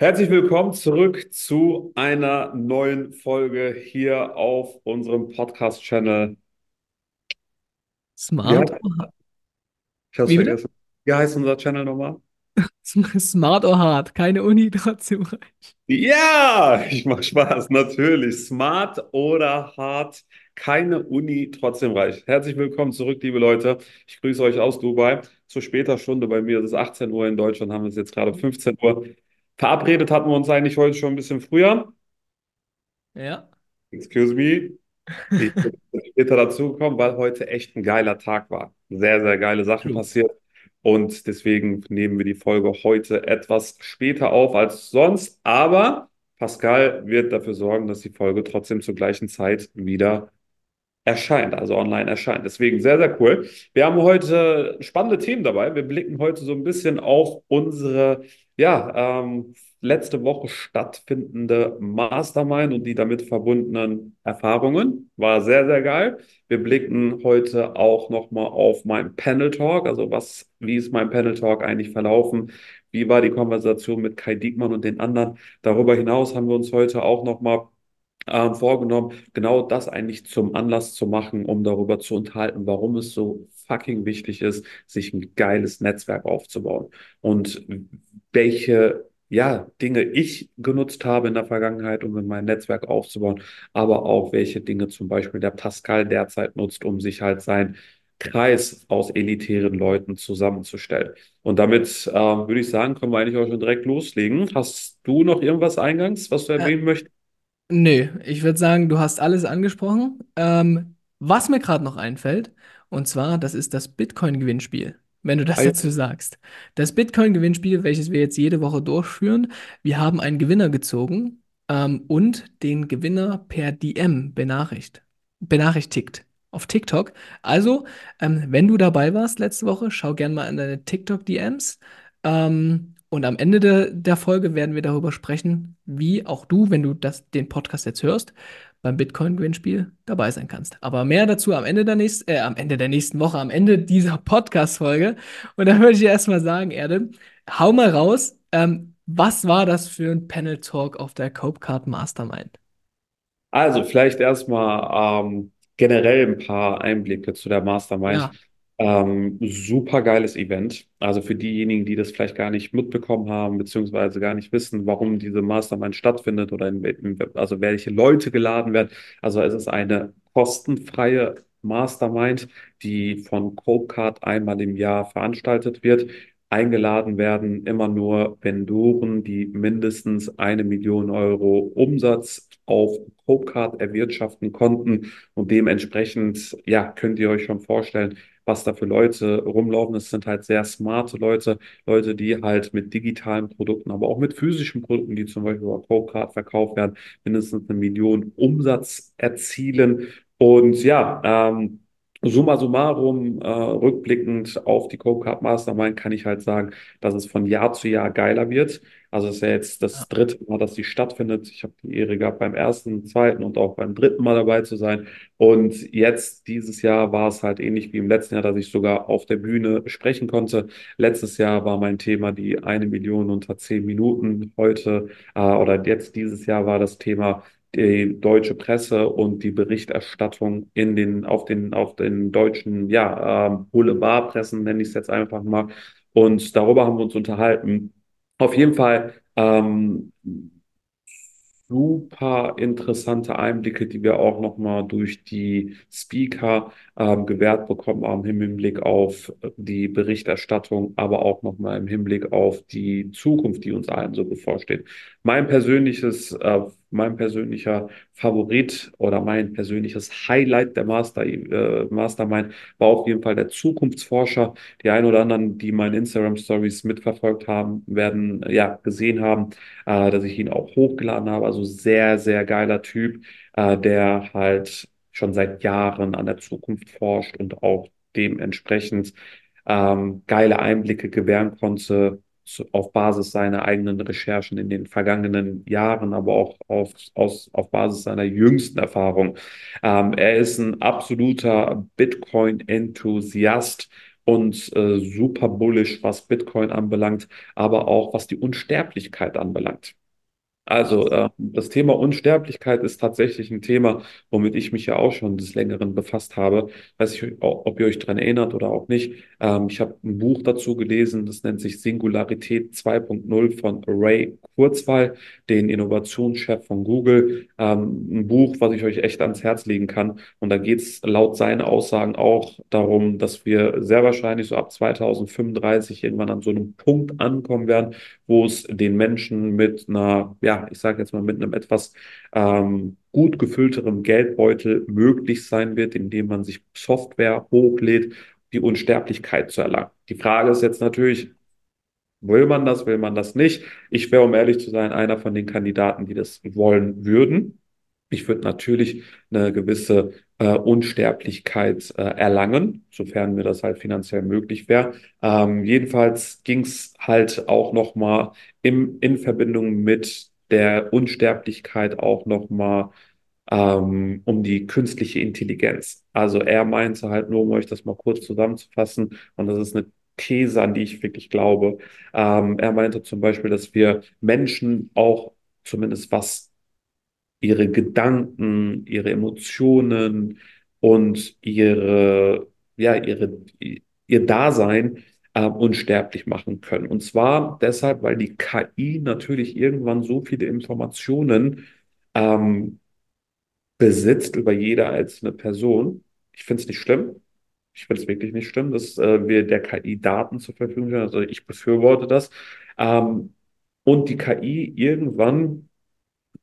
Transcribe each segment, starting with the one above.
Herzlich willkommen zurück zu einer neuen Folge hier auf unserem Podcast-Channel. Smart, or- ich habe es wie vergessen. Wie heißt unser Channel nochmal? Smart or hard, keine Uni trotzdem reich. Ja, ich mache Spaß, natürlich. Smart oder hart, keine Uni, trotzdem reich. Herzlich willkommen zurück, liebe Leute. Ich grüße euch aus Dubai. Zu später Stunde bei mir, es ist 18 Uhr in Deutschland, haben wir es jetzt gerade 15 Uhr. Verabredet hatten wir uns eigentlich heute schon ein bisschen früher. Ja, Excuse me. Ich bin später dazugekommen, weil heute echt ein geiler Tag war. Sehr, sehr geile Sachen passiert. Und deswegen nehmen wir die Folge heute etwas später auf als sonst. Aber Pascal wird dafür sorgen, dass die Folge trotzdem zur gleichen Zeit wieder erscheint, also online erscheint. Deswegen sehr, sehr cool. Wir haben heute spannende Themen dabei. Wir blicken heute so ein bisschen auf unsere, ja, ähm, letzte Woche stattfindende Mastermind und die damit verbundenen Erfahrungen. War sehr, sehr geil. Wir blicken heute auch nochmal auf meinen Panel Talk, also was, wie ist mein Panel Talk eigentlich verlaufen? Wie war die Konversation mit Kai Diekmann und den anderen? Darüber hinaus haben wir uns heute auch nochmal ähm, vorgenommen, genau das eigentlich zum Anlass zu machen, um darüber zu unterhalten, warum es so fucking wichtig ist, sich ein geiles Netzwerk aufzubauen und welche ja, Dinge ich genutzt habe in der Vergangenheit, um in mein Netzwerk aufzubauen, aber auch welche Dinge zum Beispiel der Pascal derzeit nutzt, um sich halt sein Kreis aus elitären Leuten zusammenzustellen. Und damit ähm, würde ich sagen, können wir eigentlich auch schon direkt loslegen. Hast du noch irgendwas eingangs, was du Äh, erwähnen möchtest? nö, ich würde sagen, du hast alles angesprochen. Ähm, was mir gerade noch einfällt, und zwar, das ist das Bitcoin-Gewinnspiel, wenn du das dazu sagst. Das Bitcoin-Gewinnspiel, welches wir jetzt jede Woche durchführen, wir haben einen Gewinner gezogen, ähm, und den Gewinner per DM benachrichtigt. Benachrichtigt. Auf TikTok. Also, ähm, wenn du dabei warst letzte Woche, schau gern mal in deine TikTok-DMs. Ähm, und am Ende de, der Folge werden wir darüber sprechen, wie auch du, wenn du das, den Podcast jetzt hörst, beim Bitcoin-Gewinnspiel dabei sein kannst. Aber mehr dazu am Ende der nächsten, äh, am Ende der nächsten Woche, am Ende dieser Podcast-Folge. Und dann würde ich dir erstmal sagen, Erde, hau mal raus, ähm, was war das für ein Panel-Talk auf der Copecard Mastermind? Also vielleicht erstmal ähm, generell ein paar Einblicke zu der Mastermind. Ja, Ähm, super geiles Event. Also für diejenigen, die das vielleicht gar nicht mitbekommen haben, beziehungsweise gar nicht wissen, warum diese Mastermind stattfindet oder in, in, also welche Leute geladen werden. Also es ist eine kostenfreie Mastermind, die von Copecard einmal im Jahr veranstaltet wird. Eingeladen werden immer nur Vendoren, die mindestens eine Million Euro Umsatz auf Copecard erwirtschaften konnten. Und dementsprechend, ja, könnt ihr euch schon vorstellen, was da für Leute rumlaufen. Es sind halt sehr smarte Leute, Leute, die halt mit digitalen Produkten, aber auch mit physischen Produkten, die zum Beispiel über Copecard verkauft werden, mindestens eine Million Umsatz erzielen. Und ja, ähm, Summa summarum, äh, rückblickend auf die Copecard Mastermind kann ich halt sagen, dass es von Jahr zu Jahr geiler wird. Also es ist ja jetzt das dritte Mal, dass sie stattfindet. Ich habe die Ehre gehabt, beim ersten, zweiten und auch beim dritten Mal dabei zu sein. Und jetzt, dieses Jahr, war es halt ähnlich wie im letzten Jahr, dass ich sogar auf der Bühne sprechen konnte. Letztes Jahr war mein Thema die eine Million unter zehn Minuten. Heute, äh, oder jetzt dieses Jahr war das Thema die deutsche Presse und die Berichterstattung in den, auf den, auf den deutschen, ja, ähm, Boulevardpressen, nenne ich es jetzt einfach mal. Und darüber haben wir uns unterhalten. Auf jeden Fall ähm, super interessante Einblicke, die wir auch nochmal durch die Speaker ähm, gewährt bekommen haben im Hinblick auf die Berichterstattung, aber auch nochmal im Hinblick auf die Zukunft, die uns allen so bevorsteht. Mein persönliches, äh, mein persönlicher Favorit oder mein persönliches Highlight der Master, äh, Mastermind war auf jeden Fall der Zukunftsforscher. Die ein oder anderen, die meine Instagram Stories mitverfolgt haben, werden ja gesehen haben äh, dass ich ihn auch hochgeladen habe. Also sehr, sehr geiler Typ, äh, der halt schon seit Jahren an der Zukunft forscht und auch dementsprechend ähm, geile Einblicke gewähren konnte auf Basis seiner eigenen Recherchen in den vergangenen Jahren, aber auch auf, aus, auf Basis seiner jüngsten Erfahrung. Ähm, er ist ein absoluter Bitcoin-Enthusiast und äh, super bullish, was Bitcoin anbelangt, aber auch was die Unsterblichkeit anbelangt. Also äh, das Thema Unsterblichkeit ist tatsächlich ein Thema, womit ich mich ja auch schon des Längeren befasst habe. Weiß ich, ob ihr euch daran erinnert oder auch nicht. Ähm, ich habe ein Buch dazu gelesen, das nennt sich Singularität 2.0 von Ray Kurzweil, den Innovationschef von Google. Ähm, ein Buch, was ich euch echt ans Herz legen kann. Und da geht es laut seinen Aussagen auch darum, dass wir sehr wahrscheinlich so ab 2035 irgendwann an so einem Punkt ankommen werden, wo es den Menschen mit einer, ja, ich sage jetzt mal mit einem etwas ähm, gut gefüllteren Geldbeutel möglich sein wird, indem man sich Software hochlädt, die Unsterblichkeit zu erlangen. Die Frage ist jetzt natürlich, will man das, will man das nicht? Ich wäre, um ehrlich zu sein, einer von den Kandidaten, die das wollen würden. Ich würde natürlich eine gewisse äh, Unsterblichkeit äh, erlangen, sofern mir das halt finanziell möglich wäre. Ähm, jedenfalls ging es halt auch nochmal in Verbindung mit der Unsterblichkeit auch nochmal ähm, um die künstliche Intelligenz. Also er meinte halt nur, um euch das mal kurz zusammenzufassen, und das ist eine These, an die ich wirklich glaube. Ähm, er meinte zum Beispiel, dass wir Menschen auch zumindest was ihre Gedanken, ihre Emotionen und ihre, ja, ihre, ihr Dasein äh, unsterblich machen können. Und zwar deshalb, weil die KI natürlich irgendwann so viele Informationen ähm, besitzt über jede einzelne Person. Ich finde es nicht schlimm. Ich finde es wirklich nicht schlimm, dass äh, wir der KI Daten zur Verfügung stellen. Also ich befürworte das. Ähm, und die KI irgendwann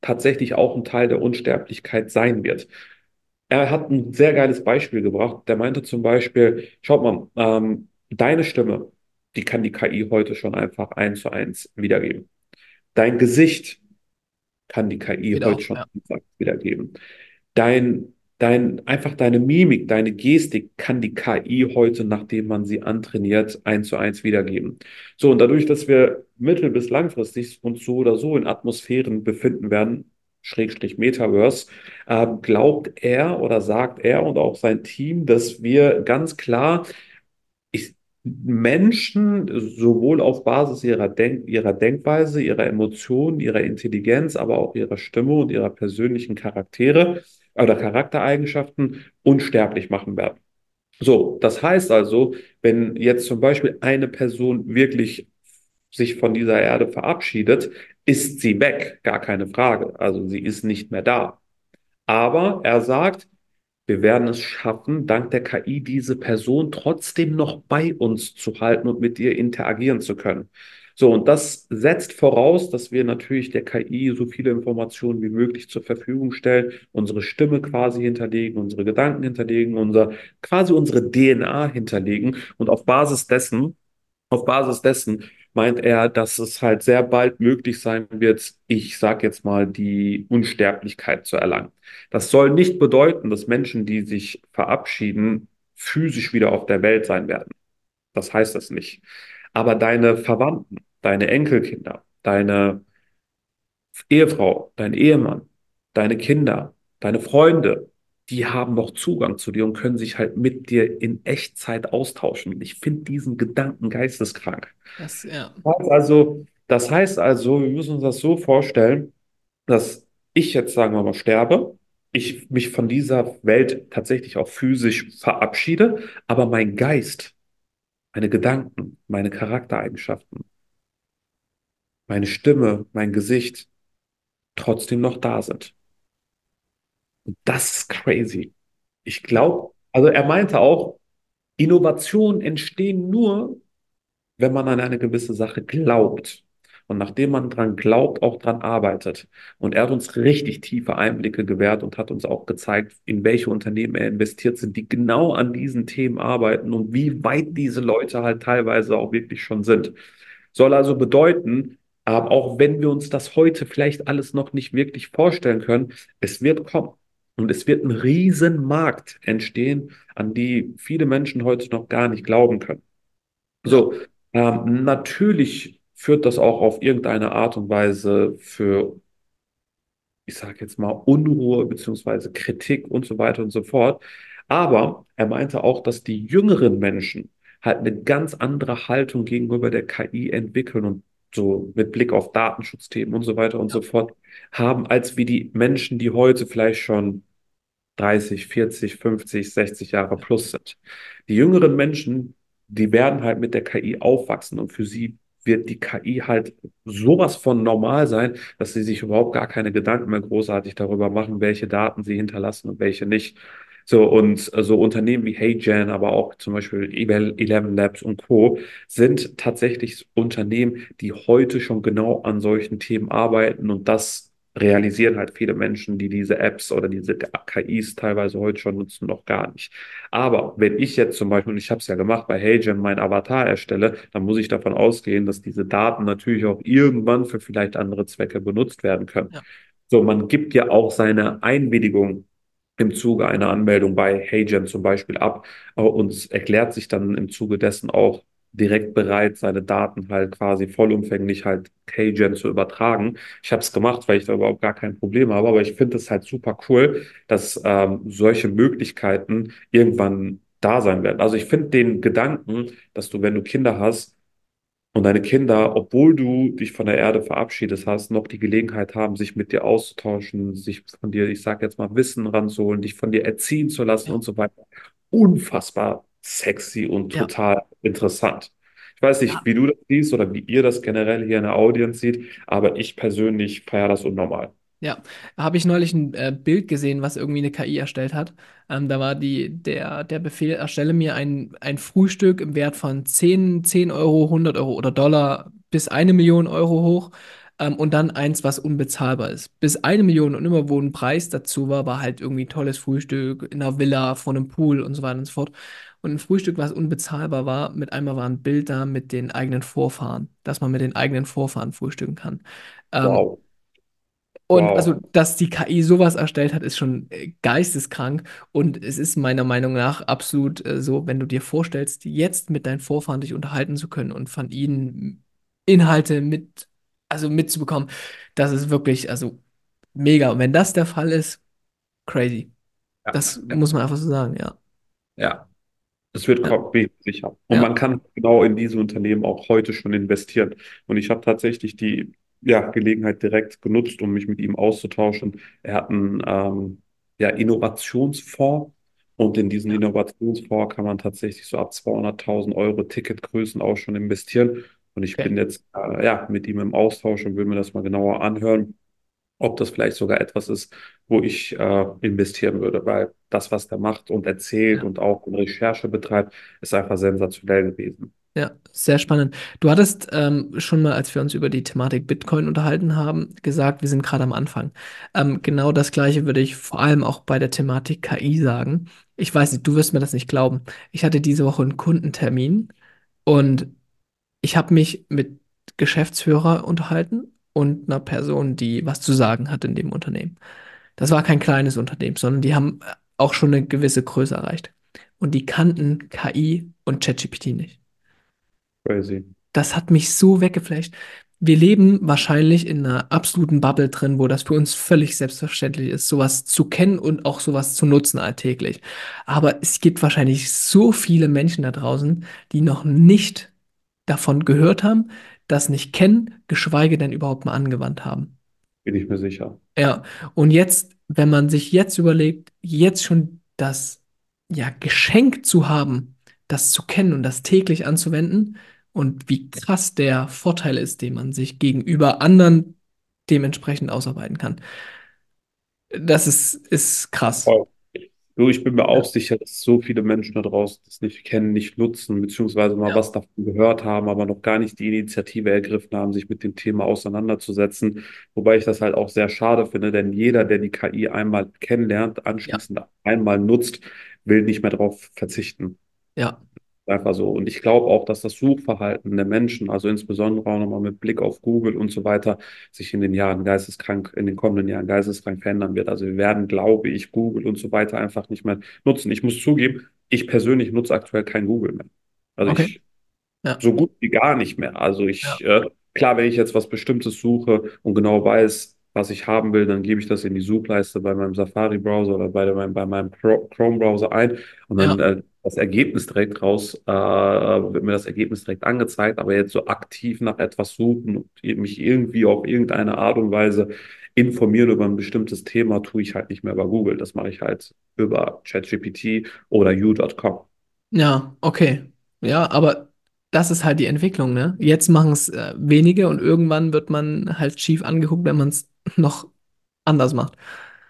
tatsächlich auch ein Teil der Unsterblichkeit sein wird. Er hat ein sehr geiles Beispiel gebracht. Der meinte zum Beispiel, schaut mal, ähm, deine Stimme, die kann die KI heute schon einfach eins zu eins wiedergeben. Dein Gesicht kann die KI Geht heute auch, schon ja. wiedergeben. Dein, dein, einfach deine Mimik, deine Gestik kann die KI heute, nachdem man sie antrainiert, eins zu eins wiedergeben. So, und dadurch, dass wir mittel- bis langfristig uns so oder so in Atmosphären befinden werden, Schrägstrich Metaverse, äh, glaubt er oder sagt er und auch sein Team, dass wir ganz klar Menschen sowohl auf Basis ihrer, Denk ihrer Denkweise, ihrer Emotionen, ihrer Intelligenz, aber auch ihrer Stimme und ihrer persönlichen Charaktere oder Charaktereigenschaften unsterblich machen werden. So, das heißt also, wenn jetzt zum Beispiel eine Person wirklich sich von dieser Erde verabschiedet, ist sie weg, gar keine Frage. Also sie ist nicht mehr da. Aber er sagt, wir werden es schaffen, dank der KI diese Person trotzdem noch bei uns zu halten und mit ihr interagieren zu können. So, und das setzt voraus, dass wir natürlich der KI so viele Informationen wie möglich zur Verfügung stellen, unsere Stimme quasi hinterlegen, unsere Gedanken hinterlegen, unser, quasi unsere DNA hinterlegen und auf Basis dessen, auf Basis dessen meint er, dass es halt sehr bald möglich sein wird, ich sage jetzt mal, die Unsterblichkeit zu erlangen. Das soll nicht bedeuten, dass Menschen, die sich verabschieden, physisch wieder auf der Welt sein werden. Das heißt das nicht. Aber deine Verwandten, deine Enkelkinder, deine Ehefrau, dein Ehemann, deine Kinder, deine Freunde, die haben noch Zugang zu dir und können sich halt mit dir in Echtzeit austauschen. Und ich finde diesen Gedanken geisteskrank. Das, ja. Also, das heißt also, wir müssen uns das so vorstellen, dass ich jetzt, sagen wir mal, sterbe, ich mich von dieser Welt tatsächlich auch physisch verabschiede, aber mein Geist, meine Gedanken, meine Charaktereigenschaften, meine Stimme, mein Gesicht trotzdem noch da sind. Und das ist crazy. Ich glaube, also er meinte auch, Innovationen entstehen nur, wenn man an eine gewisse Sache glaubt. Und nachdem man dran glaubt, auch dran arbeitet. Und er hat uns richtig tiefe Einblicke gewährt und hat uns auch gezeigt, in welche Unternehmen er investiert sind, die genau an diesen Themen arbeiten und wie weit diese Leute halt teilweise auch wirklich schon sind. Soll also bedeuten, aber auch wenn wir uns das heute vielleicht alles noch nicht wirklich vorstellen können, es wird kommen. Und es wird ein Riesenmarkt entstehen, an die viele Menschen heute noch gar nicht glauben können. So, ähm, natürlich führt das auch auf irgendeine Art und Weise für, ich sage jetzt mal, Unruhe beziehungsweise Kritik und so weiter und so fort. Aber er meinte auch, dass die jüngeren Menschen halt eine ganz andere Haltung gegenüber der KI entwickeln und so mit Blick auf Datenschutzthemen und so weiter und so fort haben, als wie die Menschen, die heute vielleicht schon 30, 40, 50, 60 Jahre plus sind. Die jüngeren Menschen, die werden halt mit der KI aufwachsen und für sie wird die KI halt sowas von normal sein, dass sie sich überhaupt gar keine Gedanken mehr großartig darüber machen, welche Daten sie hinterlassen und welche nicht. So, und so Unternehmen wie HeyGen, aber auch zum Beispiel Eleven Labs und Co. sind tatsächlich Unternehmen, die heute schon genau an solchen Themen arbeiten und das realisieren halt viele Menschen, die diese Apps oder diese KIs teilweise heute schon nutzen, noch gar nicht. Aber wenn ich jetzt zum Beispiel, und ich habe es ja gemacht, bei HeyGen meinen Avatar erstelle, dann muss ich davon ausgehen, dass diese Daten natürlich auch irgendwann für vielleicht andere Zwecke benutzt werden können. Ja. So, man gibt ja auch seine Einwilligung im Zuge einer Anmeldung bei HeyGen zum Beispiel ab und erklärt sich dann im Zuge dessen auch direkt bereit, seine Daten halt quasi vollumfänglich halt KGen zu übertragen. Ich habe es gemacht, weil ich da überhaupt gar kein Problem habe, aber ich finde es halt super cool, dass ähm, solche Möglichkeiten irgendwann da sein werden. Also ich finde den Gedanken, dass du, wenn du Kinder hast, und deine Kinder, obwohl du dich von der Erde verabschiedet hast, noch die Gelegenheit haben, sich mit dir auszutauschen, sich von dir, ich sage jetzt mal, Wissen ranzuholen, dich von dir erziehen zu lassen und so weiter. Unfassbar sexy und Ja. total interessant. Ich weiß nicht, Ja. wie du das siehst oder wie ihr das generell hier in der Audience seht, aber ich persönlich feiere das unnormal. Ja, habe ich neulich ein äh, Bild gesehen, was irgendwie eine KI erstellt hat. Ähm, da war die, der, der Befehl, erstelle mir ein, ein Frühstück im Wert von 10, 10 Euro, 100 Euro oder Dollar bis eine Million Euro hoch ähm, und dann eins, was unbezahlbar ist. Bis eine Million und immer wo ein Preis dazu war, war halt irgendwie tolles Frühstück in einer Villa, vor einem Pool und so weiter und so fort. Und ein Frühstück, was unbezahlbar war, mit einmal war ein Bild da mit den eigenen Vorfahren, dass man mit den eigenen Vorfahren frühstücken kann. Ähm, Wow, und also, wow. dass die KI sowas erstellt hat, ist schon äh, geisteskrank. Und es ist meiner Meinung nach absolut äh, so, wenn du dir vorstellst, jetzt mit deinen Vorfahren dich unterhalten zu können und von ihnen Inhalte mit, also mitzubekommen, das ist wirklich, also mega. Und wenn das der Fall ist, crazy. Ja, Das ja, muss man einfach so sagen, ja. ja. Es wird Ja, sicher. Und ja, man kann genau in diese Unternehmen auch heute schon investieren. Und ich habe tatsächlich die ja, Gelegenheit direkt genutzt, um mich mit ihm auszutauschen. Er hat einen ähm, ja, Innovationsfonds und in diesen Innovationsfonds kann man tatsächlich so ab 200.000 Euro Ticketgrößen auch schon investieren. Und ich okay. bin jetzt äh, ja, mit ihm im Austausch und will mir das mal genauer anhören ob das vielleicht sogar etwas ist, wo ich äh, investieren würde, weil das, was der macht und erzählt Ja. und auch Recherche betreibt, ist einfach sensationell gewesen. Ja, sehr spannend. Du hattest ähm, schon mal, als wir uns über die Thematik Bitcoin unterhalten haben, gesagt, wir sind gerade am Anfang. Ähm, genau das Gleiche würde ich vor allem auch bei der Thematik KI sagen. Ich weiß nicht, du wirst mir das nicht glauben. Ich hatte diese Woche einen Kundentermin und ich habe mich mit Geschäftsführer unterhalten und einer Person, die was zu sagen hat in dem Unternehmen. Das war kein kleines Unternehmen, sondern die haben äh, auch schon eine gewisse Größe erreicht. Und die kannten KI und ChatGPT nicht. Crazy. Das hat mich so weggeflasht. Wir leben wahrscheinlich in einer absoluten Bubble drin, wo das für uns völlig selbstverständlich ist, sowas zu kennen und auch sowas zu nutzen alltäglich. Aber es gibt wahrscheinlich so viele Menschen da draußen, die noch nicht davon gehört haben, das nicht kennen, geschweige denn überhaupt mal angewandt haben. Bin ich mir sicher. Ja, und jetzt, wenn man sich jetzt überlegt, jetzt schon das ja, Geschenk zu haben, das zu kennen und das täglich anzuwenden und wie krass der Vorteil ist, den man sich gegenüber anderen dementsprechend ausarbeiten kann. Das ist, ist krass. Voll. Du, ich bin mir auch Ja, sicher, dass so viele Menschen da draußen das nicht kennen, nicht nutzen, beziehungsweise mal ja, was davon gehört haben, aber noch gar nicht die Initiative ergriffen haben, sich mit dem Thema auseinanderzusetzen. Wobei ich das halt auch sehr schade finde, denn jeder, der die KI einmal kennenlernt, ja, anschließend einmal nutzt, will nicht mehr darauf verzichten. ja, Einfach so. Und ich glaube auch, dass das Suchverhalten der Menschen, also insbesondere auch nochmal mit Blick auf Google und so weiter, sich in den Jahren geisteskrank, in den kommenden Jahren geisteskrank verändern wird. Also wir werden, glaube ich, Google und so weiter einfach nicht mehr nutzen. Ich muss zugeben, ich persönlich nutze aktuell kein Google mehr. Also okay, ich ja, so gut wie gar nicht mehr. Also ja, ich, äh, klar, wenn ich jetzt was Bestimmtes suche und genau weiß, was ich haben will, dann gebe ich das in die Suchleiste bei meinem Safari-Browser oder bei, meinem- bei meinem Chrome-Browser ein und dann ja, äh, das Ergebnis direkt raus, äh, wird mir das Ergebnis direkt angezeigt, aber jetzt so aktiv nach etwas suchen und mich irgendwie auf irgendeine Art und Weise informieren über ein bestimmtes Thema, tue ich halt nicht mehr über Google. Das mache ich halt über ChatGPT oder you.com. Ja, okay. Ja, aber das ist halt die Entwicklung, ne? Jetzt machen es äh, wenige und irgendwann wird man halt schief angeguckt, wenn man es noch anders macht.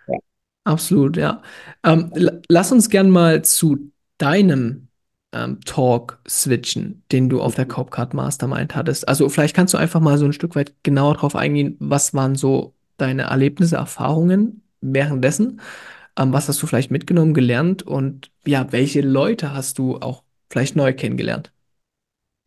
Ja. Absolut, ja. Ähm, la- lass uns gern mal zu deinem ähm, Talk switchen, den du auf der Copecard Mastermind hattest. Also vielleicht kannst du einfach mal so ein Stück weit genauer drauf eingehen, was waren so deine Erlebnisse, Erfahrungen währenddessen? Ähm, was hast du vielleicht mitgenommen, gelernt und ja, welche Leute hast du auch vielleicht neu kennengelernt?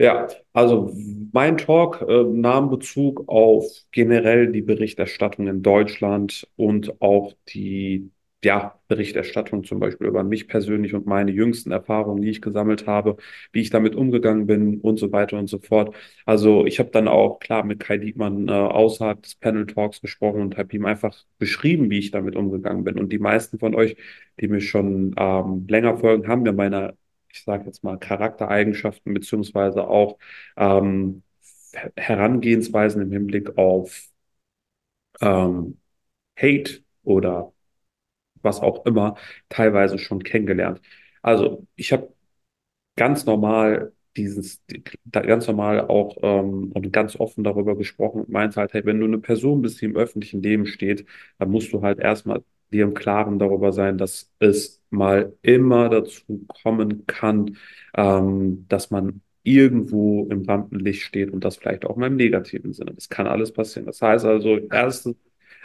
Ja, also mein Talk äh, nahm Bezug auf generell die Berichterstattung in Deutschland und auch die ja, Berichterstattung zum Beispiel über mich persönlich und meine jüngsten Erfahrungen, die ich gesammelt habe, wie ich damit umgegangen bin und so weiter und so fort. Also ich habe dann auch klar mit Kai Diekmann äh, außerhalb des Panel Talks gesprochen und habe ihm einfach beschrieben, wie ich damit umgegangen bin. Und die meisten von euch, die mir schon ähm, länger folgen, haben mir meine ich sage jetzt mal, Charaktereigenschaften beziehungsweise auch ähm, Herangehensweisen im Hinblick auf ähm, Hate oder was auch immer teilweise schon kennengelernt. Also ich habe ganz normal dieses, ganz normal auch ähm, und ganz offen darüber gesprochen und meinte halt, hey, wenn du eine Person bist, die im öffentlichen Leben steht, dann musst du halt erstmal dir im Klaren darüber sein, dass es mal immer dazu kommen kann, ähm, dass man irgendwo im Rampenlicht steht und das vielleicht auch mal im negativen Sinne. Das kann alles passieren. Das heißt also, erstens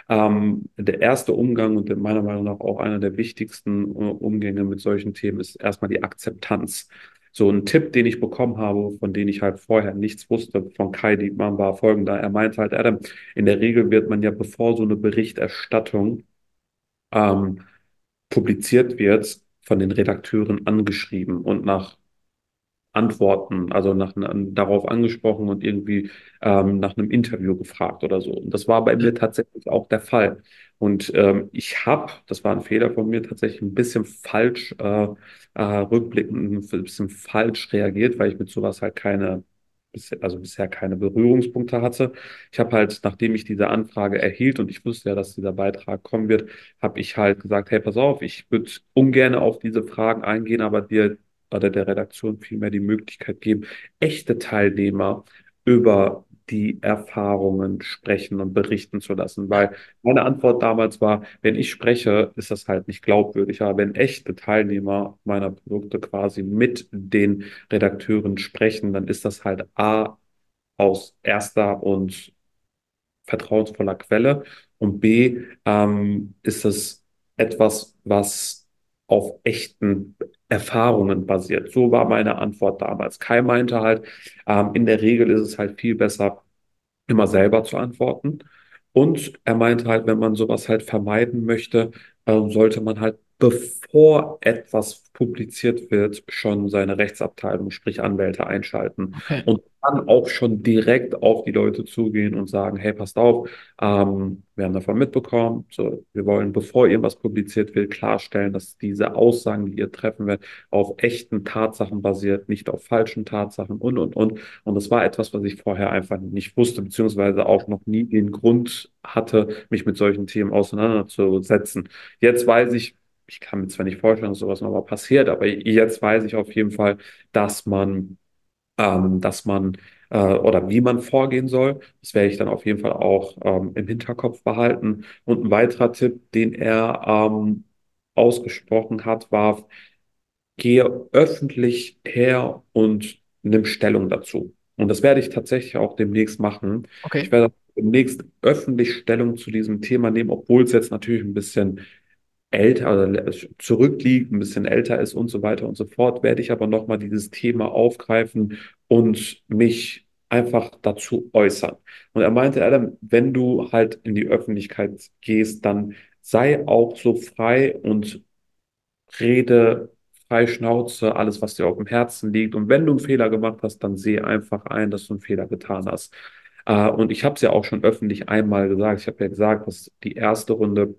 ähm, der erste Umgang und meiner Meinung nach auch einer der wichtigsten äh, Umgänge mit solchen Themen ist erstmal die Akzeptanz. So ein Tipp, den ich bekommen habe, von dem ich halt vorher nichts wusste, von Kai Diekmann, war folgender. Er meinte halt, Adam, in der Regel wird man ja, bevor so eine Berichterstattung ähm, publiziert wird, von den Redakteuren angeschrieben und nach Antworten, also nach, darauf angesprochen und irgendwie ähm, nach einem Interview gefragt oder so. Und das war bei mir tatsächlich auch der Fall. Und ähm, ich habe, das war ein Fehler von mir, tatsächlich ein bisschen falsch, äh, äh, rückblickend ein bisschen falsch reagiert, weil ich mit sowas halt keine, also bisher keine Berührungspunkte hatte. Ich habe halt, nachdem ich diese Anfrage erhielt und ich wusste ja, dass dieser Beitrag kommen wird, habe ich halt gesagt, hey, pass auf, ich würde ungern auf diese Fragen eingehen, aber dir oder der Redaktion vielmehr die Möglichkeit geben, echte Teilnehmer über die Erfahrungen sprechen und berichten zu lassen. Weil meine Antwort damals war, wenn ich spreche, ist das halt nicht glaubwürdig. Aber wenn echte Teilnehmer meiner Produkte quasi mit den Redakteuren sprechen, dann ist das halt A aus erster und vertrauensvoller Quelle und B ähm, ist es etwas, was auf echten Erfahrungen basiert. So war meine Antwort damals. Kai meinte halt, ähm, in der Regel ist es halt viel besser, immer selber zu antworten. Und er meinte halt, wenn man sowas halt vermeiden möchte, ähm, sollte man halt, bevor etwas publiziert wird, schon seine Rechtsabteilung, sprich Anwälte einschalten Okay. und dann auch schon direkt auf die Leute zugehen und sagen, hey, passt auf, ähm, wir haben davon mitbekommen, so, wir wollen, bevor irgendwas publiziert wird, klarstellen, dass diese Aussagen, die ihr treffen werdet, auf echten Tatsachen basiert, nicht auf falschen Tatsachen und, und, und. Und das war etwas, was ich vorher einfach nicht wusste, beziehungsweise auch noch nie den Grund hatte, mich mit solchen Themen auseinanderzusetzen. Jetzt weiß ich, ich kann mir zwar nicht vorstellen, dass sowas nochmal passiert, aber jetzt weiß ich auf jeden Fall, dass man, ähm, dass man äh, oder wie man vorgehen soll. Das werde ich dann auf jeden Fall auch ähm, im Hinterkopf behalten. Und ein weiterer Tipp, den er ähm, ausgesprochen hat, war, gehe öffentlich her und nimm Stellung dazu. Und das werde ich tatsächlich auch demnächst machen. Ich Okay. werde demnächst öffentlich Stellung zu diesem Thema nehmen, obwohl es jetzt natürlich ein bisschen älter, also zurückliegt, ein bisschen älter ist und so weiter und so fort, werde ich aber nochmal dieses Thema aufgreifen und mich einfach dazu äußern. Und er meinte, Adam, wenn du halt in die Öffentlichkeit gehst, dann sei auch so frei und rede frei Schnauze, alles, was dir auf dem Herzen liegt. Und wenn du einen Fehler gemacht hast, dann sehe einfach ein, dass du einen Fehler getan hast. Äh, und ich habe es ja auch schon öffentlich einmal gesagt. Ich habe ja gesagt, dass die erste Runde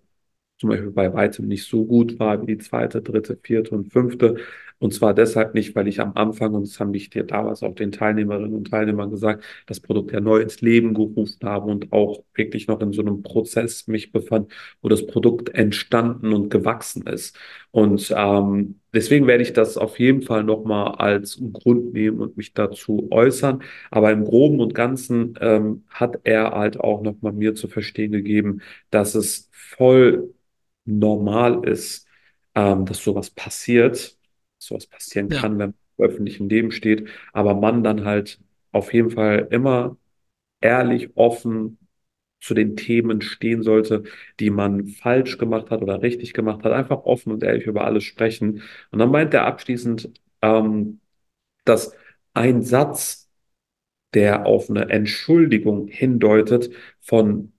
zum Beispiel bei weitem nicht so gut war wie die zweite, dritte, vierte und fünfte. Und zwar deshalb nicht, weil ich am Anfang, und das haben mich dir damals auch den Teilnehmerinnen und Teilnehmern gesagt, das Produkt ja neu ins Leben gerufen habe und auch wirklich noch in so einem Prozess mich befand, wo das Produkt entstanden und gewachsen ist. Und ähm, deswegen werde ich das auf jeden Fall nochmal als Grund nehmen und mich dazu äußern. Aber im Groben und Ganzen ähm, hat er halt auch nochmal mir zu verstehen gegeben, dass es voll normal ist, ähm, dass sowas passiert, dass sowas passieren Ja, kann, wenn man im öffentlichen Leben steht, aber man dann halt auf jeden Fall immer ehrlich, offen zu den Themen stehen sollte, die man falsch gemacht hat oder richtig gemacht hat, einfach offen und ehrlich über alles sprechen. Und dann meint er abschließend, ähm, dass ein Satz, der auf eine Entschuldigung hindeutet, von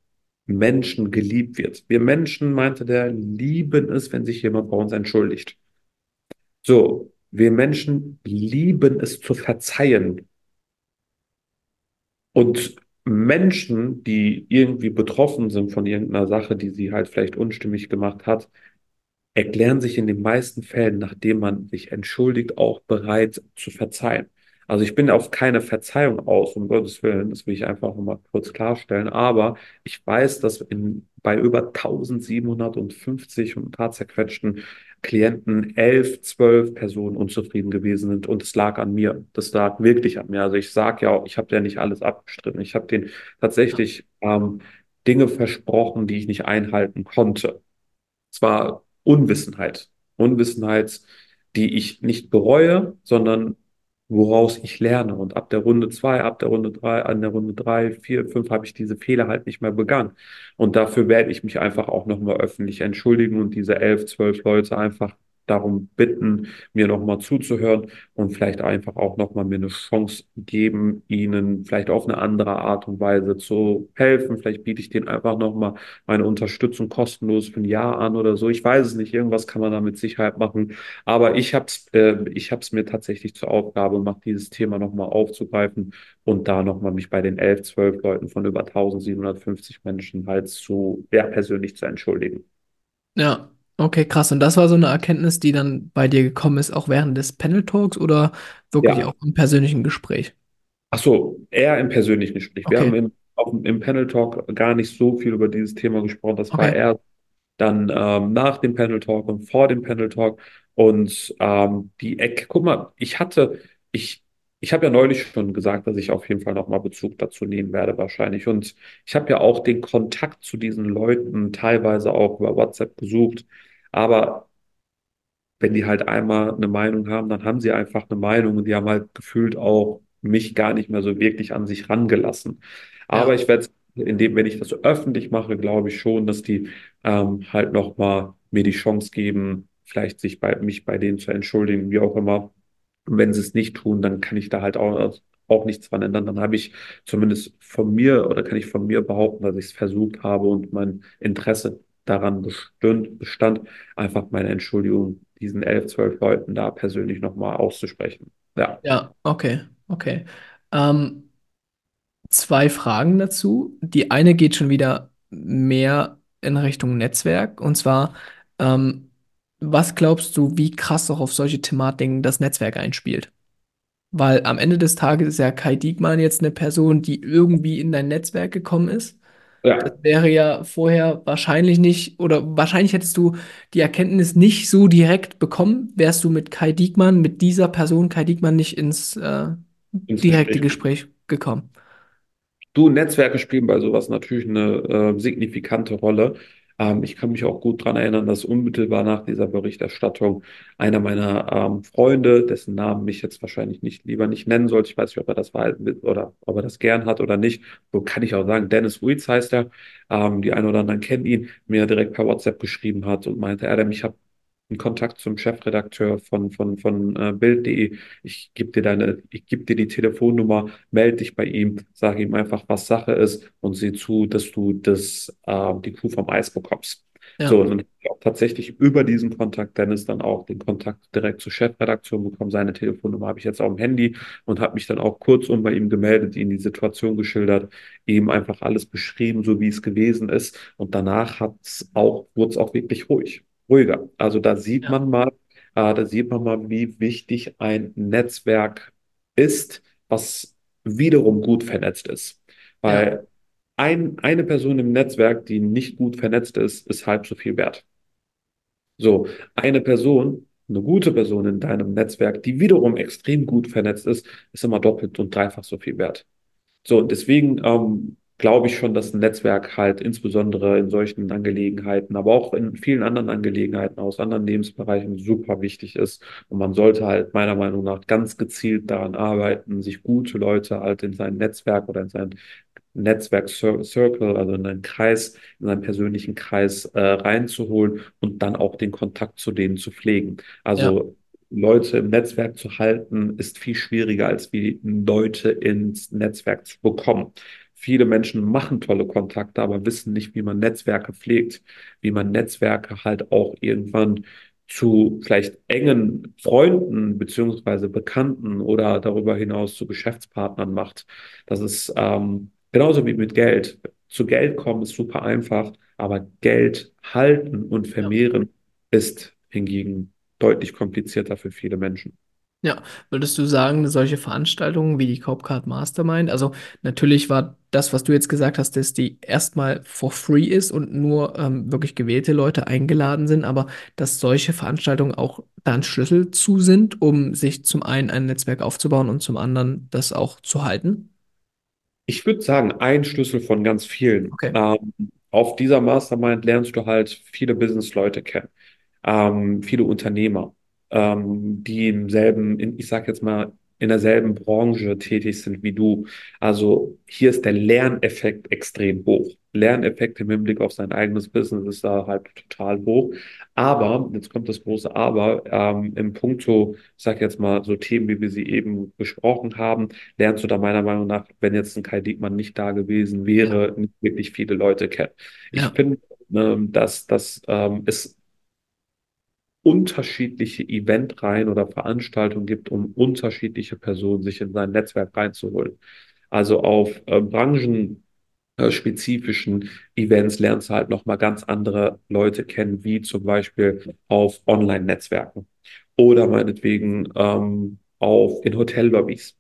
Menschen geliebt wird. Wir Menschen, meinte der, lieben es, wenn sich jemand bei uns entschuldigt. So, wir Menschen lieben es zu verzeihen. Und Menschen, die irgendwie betroffen sind von irgendeiner Sache, die sie halt vielleicht unstimmig gemacht hat, erklären sich in den meisten Fällen, nachdem man sich entschuldigt, auch bereit zu verzeihen. Also ich bin auf keine Verzeihung aus, um Gottes Willen, das will ich einfach nochmal kurz klarstellen, aber ich weiß, dass in, bei über 1750 und ein paar zerquetschten Klienten elf, zwölf Personen unzufrieden gewesen sind und es lag an mir. Das lag wirklich an mir. Also ich sage ja ich habe ja nicht alles abgestritten. Ich habe denen tatsächlich ähm, Dinge versprochen, die ich nicht einhalten konnte. Es war Unwissenheit. Unwissenheit, die ich nicht bereue, sondern woraus ich lerne. Und ab der Runde zwei, ab der Runde drei, an der Runde drei, vier, fünf habe ich diese Fehler halt nicht mehr begangen. Und dafür werde ich mich einfach auch nochmal öffentlich entschuldigen und diese elf, zwölf Leute einfach darum bitten, mir nochmal zuzuhören und vielleicht einfach auch nochmal mir eine Chance geben, ihnen vielleicht auf eine andere Art und Weise zu helfen. Vielleicht biete ich denen einfach nochmal meine Unterstützung kostenlos für ein Jahr an oder so. Ich weiß es nicht. Irgendwas kann man da mit Sicherheit machen. Aber ich habe es äh, ich hab's mir tatsächlich zur Aufgabe gemacht, dieses Thema nochmal aufzugreifen und da nochmal mich bei den 11, 12 Leuten von über 1750 Menschen halt zu, ja, persönlich zu entschuldigen. ja. Okay, krass. Und das war so eine Erkenntnis, die dann bei dir gekommen ist, auch während des Panel Talks oder wirklich Ja, auch im persönlichen Gespräch? ach so, eher im persönlichen Gespräch. Wir haben Okay, im, auch im Panel Talk gar nicht so viel über dieses Thema gesprochen. Das war okay. eher dann ähm, nach dem Panel Talk und vor dem Panel Talk. Und ähm, die Ecke, guck mal, ich hatte, ich, ich habe ja neulich schon gesagt, dass ich auf jeden Fall nochmal Bezug dazu nehmen werde, wahrscheinlich. Und ich habe ja auch den Kontakt zu diesen Leuten teilweise auch über WhatsApp gesucht. Aber wenn die halt einmal eine Meinung haben, dann haben sie einfach eine Meinung und die haben halt gefühlt auch mich gar nicht mehr so wirklich an sich rangelassen. Aber Ja, ich werde, indem, wenn ich das so öffentlich mache, glaube ich schon, dass die ähm, halt nochmal mir die Chance geben, vielleicht sich bei mich bei denen zu entschuldigen, wie auch immer. Und wenn sie es nicht tun, dann kann ich da halt auch, auch nichts dran ändern. Dann habe ich zumindest von mir oder kann ich von mir behaupten, dass ich es versucht habe und mein Interesse daran bestund, bestand, einfach meine Entschuldigung diesen elf, zwölf Leuten da persönlich nochmal auszusprechen. Ja, ja, okay, okay. Ähm, zwei Fragen dazu. Die eine geht schon wieder mehr in Richtung Netzwerk. Und zwar, ähm, was glaubst du, wie krass auch auf solche Thematiken das Netzwerk einspielt? Weil am Ende des Tages ist ja Kai Diekmann jetzt eine Person, die irgendwie in dein Netzwerk gekommen ist. Das ja, wäre ja vorher wahrscheinlich nicht, oder wahrscheinlich hättest du die Erkenntnis nicht so direkt bekommen, wärst du mit Kai Diekmann, mit dieser Person Kai Diekmann nicht ins äh, ins direkte Gespräch. Gespräch gekommen. Du, Netzwerke spielen bei sowas natürlich eine äh, signifikante Rolle. Ähm, ich kann mich auch gut daran erinnern, dass unmittelbar nach dieser Berichterstattung einer meiner ähm, Freunde, dessen Namen ich jetzt wahrscheinlich nicht lieber nicht nennen sollte, ich weiß nicht, ob er das war oder ob er das gern hat oder nicht, so kann ich auch sagen, Dennis Ruiz heißt er, ähm, die einen oder anderen kennen ihn, mir direkt per WhatsApp geschrieben hat und meinte, Adam, ich habe einen Kontakt zum Chefredakteur von, von, von äh, Bild.de. Ich gebe dir deine, ich gebe dir die Telefonnummer, melde dich bei ihm, sage ihm einfach, was Sache ist und sieh zu, dass du das, äh, die Kuh vom Eis bekommst. Ja, So, und dann habe ich auch tatsächlich über diesen Kontakt Dennis dann auch den Kontakt direkt zur Chefredaktion bekommen. Seine Telefonnummer habe ich jetzt auch im Handy und habe mich dann auch kurzum bei ihm gemeldet, ihm die Situation geschildert, ihm einfach alles beschrieben, so wie es gewesen ist. Und danach hat's auch, wurde es auch wirklich ruhig, ruhiger. Also da sieht ja, man mal, äh, da sieht man mal, wie wichtig ein Netzwerk ist, was wiederum gut vernetzt ist. ja, Weil ein, eine Person im Netzwerk, die nicht gut vernetzt ist, ist halb so viel wert. So, eine Person, eine gute Person in deinem Netzwerk, die wiederum extrem gut vernetzt ist, ist immer doppelt und dreifach so viel wert. So, und deswegen ähm, glaube ich schon, dass ein Netzwerk halt insbesondere in solchen Angelegenheiten, aber auch in vielen anderen Angelegenheiten aus anderen Lebensbereichen super wichtig ist. Und man sollte halt meiner Meinung nach ganz gezielt daran arbeiten, sich gute Leute halt in sein Netzwerk oder in sein Netzwerk-Circle, also in einen Kreis, in einen persönlichen Kreis äh, reinzuholen und dann auch den Kontakt zu denen zu pflegen. ja, Also Leute im Netzwerk zu halten, ist viel schwieriger, als wie Leute ins Netzwerk zu bekommen. Viele Menschen machen tolle Kontakte, aber wissen nicht, wie man Netzwerke pflegt, wie man Netzwerke halt auch irgendwann zu vielleicht engen Freunden beziehungsweise Bekannten oder darüber hinaus zu Geschäftspartnern macht. Das ist ähm, genauso wie mit Geld. Zu Geld kommen ist super einfach, aber Geld halten und ja. vermehren ist hingegen deutlich komplizierter für viele Menschen. Ja, würdest du sagen, solche Veranstaltungen wie die Copecard Mastermind, also natürlich war das, was du jetzt gesagt hast, dass die erstmal for free ist und nur ähm, wirklich gewählte Leute eingeladen sind, aber dass solche Veranstaltungen auch da ein Schlüssel zu sind, um sich zum einen ein Netzwerk aufzubauen und zum anderen das auch zu halten? Ich würde sagen, ein Schlüssel von ganz vielen. Okay. Ähm, auf dieser Mastermind lernst du halt viele Businessleute kennen, ähm, viele Unternehmer, ähm, die im selben, in, ich sag jetzt mal, in derselben Branche tätig sind wie du. Also hier ist der Lerneffekt extrem hoch. Lerneffekt im Hinblick auf sein eigenes Business ist da halt total hoch. Aber, jetzt kommt das große Aber, ähm, im Punkto, ich sag jetzt mal, so Themen, wie wir sie eben besprochen haben, lernst du da meiner Meinung nach, wenn jetzt ein Kai Diekmann nicht da gewesen Ja, wäre, nicht wirklich viele Leute kennen. Ich ja, finde, ähm, dass, dass ähm, es unterschiedliche Eventreihen oder Veranstaltungen gibt, um unterschiedliche Personen sich in sein Netzwerk reinzuholen. Also auf äh, branchenspezifischen Events lernst du halt nochmal ganz andere Leute kennen, wie zum Beispiel auf Online-Netzwerken oder meinetwegen ähm, auf in Hotellobbys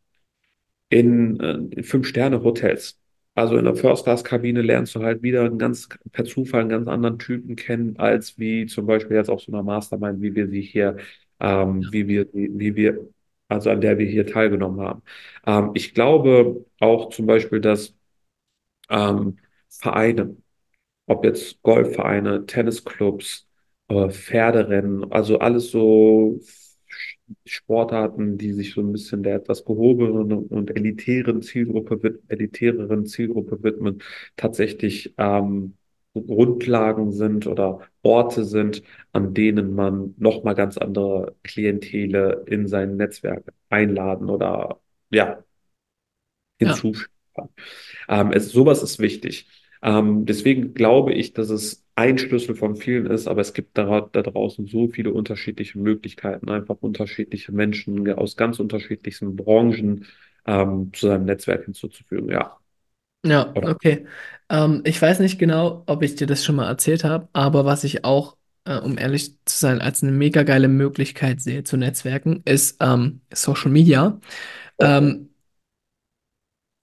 in, äh, in Fünf-Sterne-Hotels. Also in der First-Class-Kabine lernst du halt wieder einen ganz, per Zufall einen ganz anderen Typen kennen, als wie zum Beispiel jetzt auf so einer Mastermind, wie wir sie hier, ähm, wie wir, wie wir, also an der wir hier teilgenommen haben. Ähm, ich glaube auch zum Beispiel, dass ähm, Vereine, ob jetzt Golfvereine, Tennisclubs, äh, Pferderennen, also alles so Sportarten, die sich so ein bisschen der etwas gehobenen und elitären Zielgruppe, elitäreren Zielgruppe widmen, tatsächlich ähm, Grundlagen sind oder Orte sind, an denen man nochmal ganz andere Klientele in sein Netzwerk einladen oder ja, ja. hinzufügen kann. Ähm, es, sowas ist wichtig. Ähm, deswegen glaube ich, dass es ein Schlüssel von vielen ist, aber es gibt da, da draußen so viele unterschiedliche Möglichkeiten, einfach unterschiedliche Menschen aus ganz unterschiedlichsten Branchen ähm, zu seinem Netzwerk hinzuzufügen. Ja, Ja, oder? okay. Ähm, ich weiß nicht genau, ob ich dir das schon mal erzählt habe, aber was ich auch, äh, um ehrlich zu sein, als eine mega geile Möglichkeit sehe zu Netzwerken, ist ähm, Social Media. Ähm,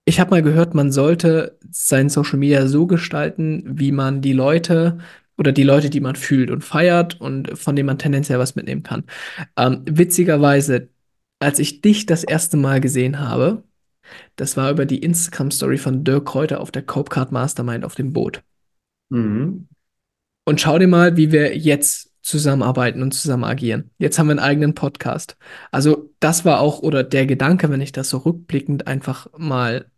ich habe mal gehört, man sollte sein Social Media so gestalten, wie man die Leute oder die Leute, die man fühlt und feiert und von denen man tendenziell was mitnehmen kann. Ähm, witzigerweise, als ich dich das erste Mal gesehen habe, das war über die Instagram-Story von Dirk Kräuter auf der Copecard Mastermind auf dem Boot. Mhm. Und schau dir mal, wie wir jetzt zusammenarbeiten und zusammen agieren. Jetzt haben wir einen eigenen Podcast. Also das war auch, oder der Gedanke, wenn ich das so rückblickend einfach mal,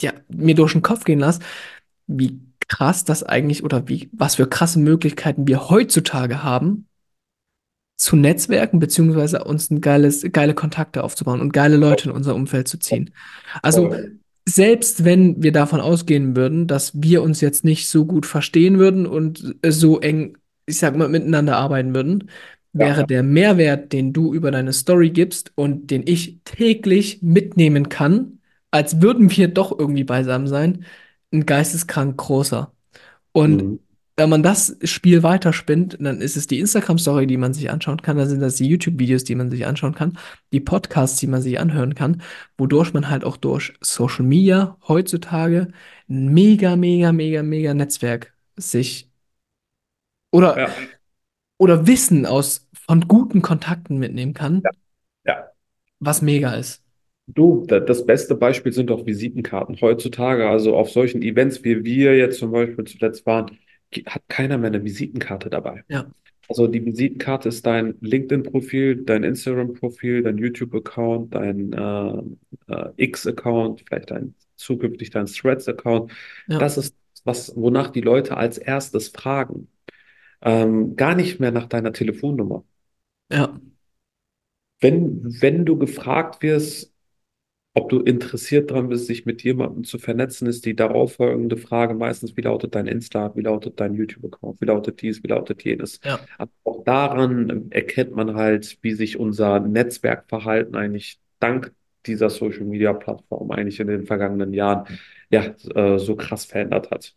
ja, mir durch den Kopf gehen lasse, wie krass das eigentlich oder wie, was für krasse Möglichkeiten wir heutzutage haben, zu Netzwerken, beziehungsweise uns ein geiles, geile Kontakte aufzubauen und geile Leute in unser Umfeld zu ziehen. Also selbst wenn wir davon ausgehen würden, dass wir uns jetzt nicht so gut verstehen würden und äh, so eng, ich sag mal, miteinander arbeiten würden, wäre Ja. der Mehrwert, den du über deine Story gibst und den ich täglich mitnehmen kann, als würden wir doch irgendwie beisammen sein, ein geisteskrank großer. Und Mhm. wenn man das Spiel weiterspinnt, dann ist es die Instagram-Story, die man sich anschauen kann, dann sind das die YouTube-Videos, die man sich anschauen kann, die Podcasts, die man sich anhören kann, wodurch man halt auch durch Social Media heutzutage ein mega, mega, mega, mega Netzwerk sich oder, Ja. oder Wissen aus von guten Kontakten mitnehmen kann, Ja. was mega ist. Du, da- das beste Beispiel sind doch Visitenkarten heutzutage. Also auf solchen Events, wie wir jetzt zum Beispiel zuletzt waren, hat keiner mehr eine Visitenkarte dabei. Ja, Also die Visitenkarte ist dein LinkedIn-Profil, dein Instagram-Profil, dein YouTube-Account, dein äh, äh, X-Account, vielleicht dein zukünftig dein Threads-Account. ja, Das ist was, wonach die Leute als erstes fragen. Ähm, gar nicht mehr nach deiner Telefonnummer. ja, Wenn, wenn du gefragt wirst, ob du interessiert daran bist, sich mit jemandem zu vernetzen, ist die darauffolgende Frage meistens, wie lautet dein Insta, wie lautet dein YouTube-Account, wie lautet dies, wie lautet jenes. ja, Aber auch daran erkennt man halt, wie sich unser Netzwerkverhalten eigentlich dank dieser Social-Media-Plattform eigentlich in den vergangenen Jahren ja, äh, so krass verändert hat.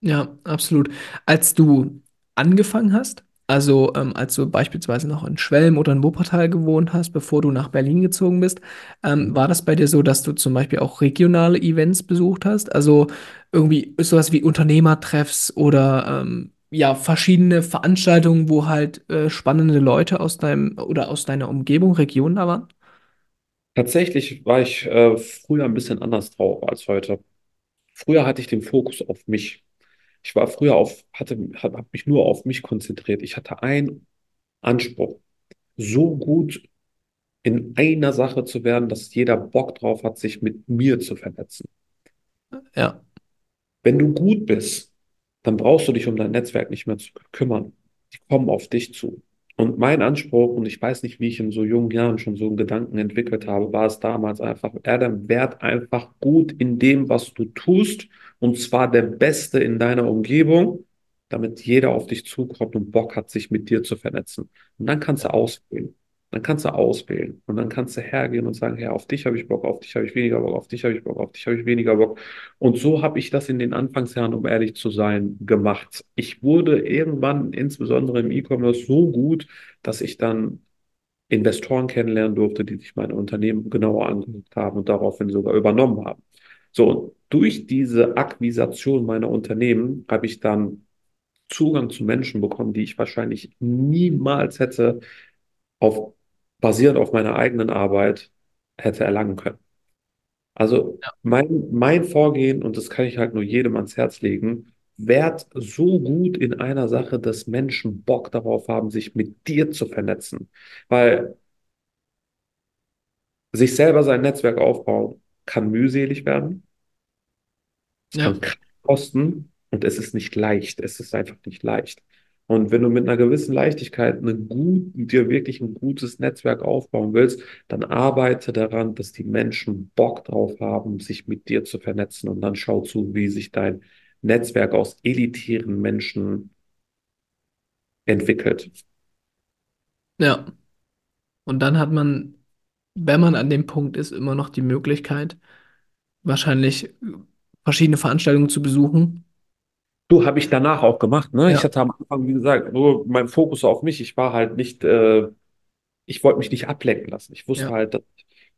ja, absolut. Als du angefangen hast, also ähm, als du beispielsweise noch in Schwelm oder in Wuppertal gewohnt hast, bevor du nach Berlin gezogen bist, ähm, war das bei dir so, dass du zum Beispiel auch regionale Events besucht hast? Also irgendwie sowas wie Unternehmertreffs oder ähm, ja, verschiedene Veranstaltungen, wo halt äh, spannende Leute aus deinem oder aus deiner Umgebung, Region da waren? Tatsächlich war ich äh, früher ein bisschen anders drauf als heute. Früher hatte ich den Fokus auf mich. Ich war früher auf, hatte, habe hab mich nur auf mich konzentriert. Ich hatte einen Anspruch, so gut in einer Sache zu werden, dass jeder Bock drauf hat, sich mit mir zu vernetzen. Ja, Wenn du gut bist, dann brauchst du dich um dein Netzwerk nicht mehr zu kümmern. Die kommen auf dich zu. Und mein Anspruch, und ich weiß nicht, wie ich in so jungen Jahren schon so einen Gedanken entwickelt habe, war es damals einfach, Adam, werd einfach gut in dem, was du tust, und zwar der Beste in deiner Umgebung, damit jeder auf dich zukommt und Bock hat, sich mit dir zu vernetzen. Und dann kannst du auswählen. Dann kannst du auswählen. Und dann kannst du hergehen und sagen, ja, auf dich habe ich Bock, auf dich habe ich weniger Bock, auf dich habe ich Bock, auf dich habe ich weniger Bock. Und so habe ich das in den Anfangsjahren, um ehrlich zu sein, gemacht. Ich wurde irgendwann, insbesondere im E-Commerce, so gut, dass ich dann Investoren kennenlernen durfte, die sich meine Unternehmen genauer angeguckt haben und daraufhin sogar übernommen haben. So, durch diese Akquisition meiner Unternehmen habe ich dann Zugang zu Menschen bekommen, die ich wahrscheinlich niemals hätte auf, basierend auf meiner eigenen Arbeit hätte erlangen können. Also mein, mein Vorgehen, und das kann ich halt nur jedem ans Herz legen, werd so gut in einer Sache, dass Menschen Bock darauf haben, sich mit dir zu vernetzen. Weil sich selber sein Netzwerk aufbauen kann mühselig werden, ja, kosten und es ist nicht leicht. Es ist einfach nicht leicht. Und wenn du mit einer gewissen Leichtigkeit eine gut, dir wirklich ein gutes Netzwerk aufbauen willst, dann arbeite daran, dass die Menschen Bock drauf haben, sich mit dir zu vernetzen. Und dann schau zu, wie sich dein Netzwerk aus elitären Menschen entwickelt. ja. Und dann hat man, wenn man an dem Punkt ist, immer noch die Möglichkeit, wahrscheinlich verschiedene Veranstaltungen zu besuchen. Du, habe ich danach auch gemacht, ne? Ich Ja, hatte am Anfang, wie gesagt, nur mein Fokus auf mich. Ich war halt nicht, äh, ich wollte mich nicht ablenken lassen. Ich wusste ja, halt, dass ich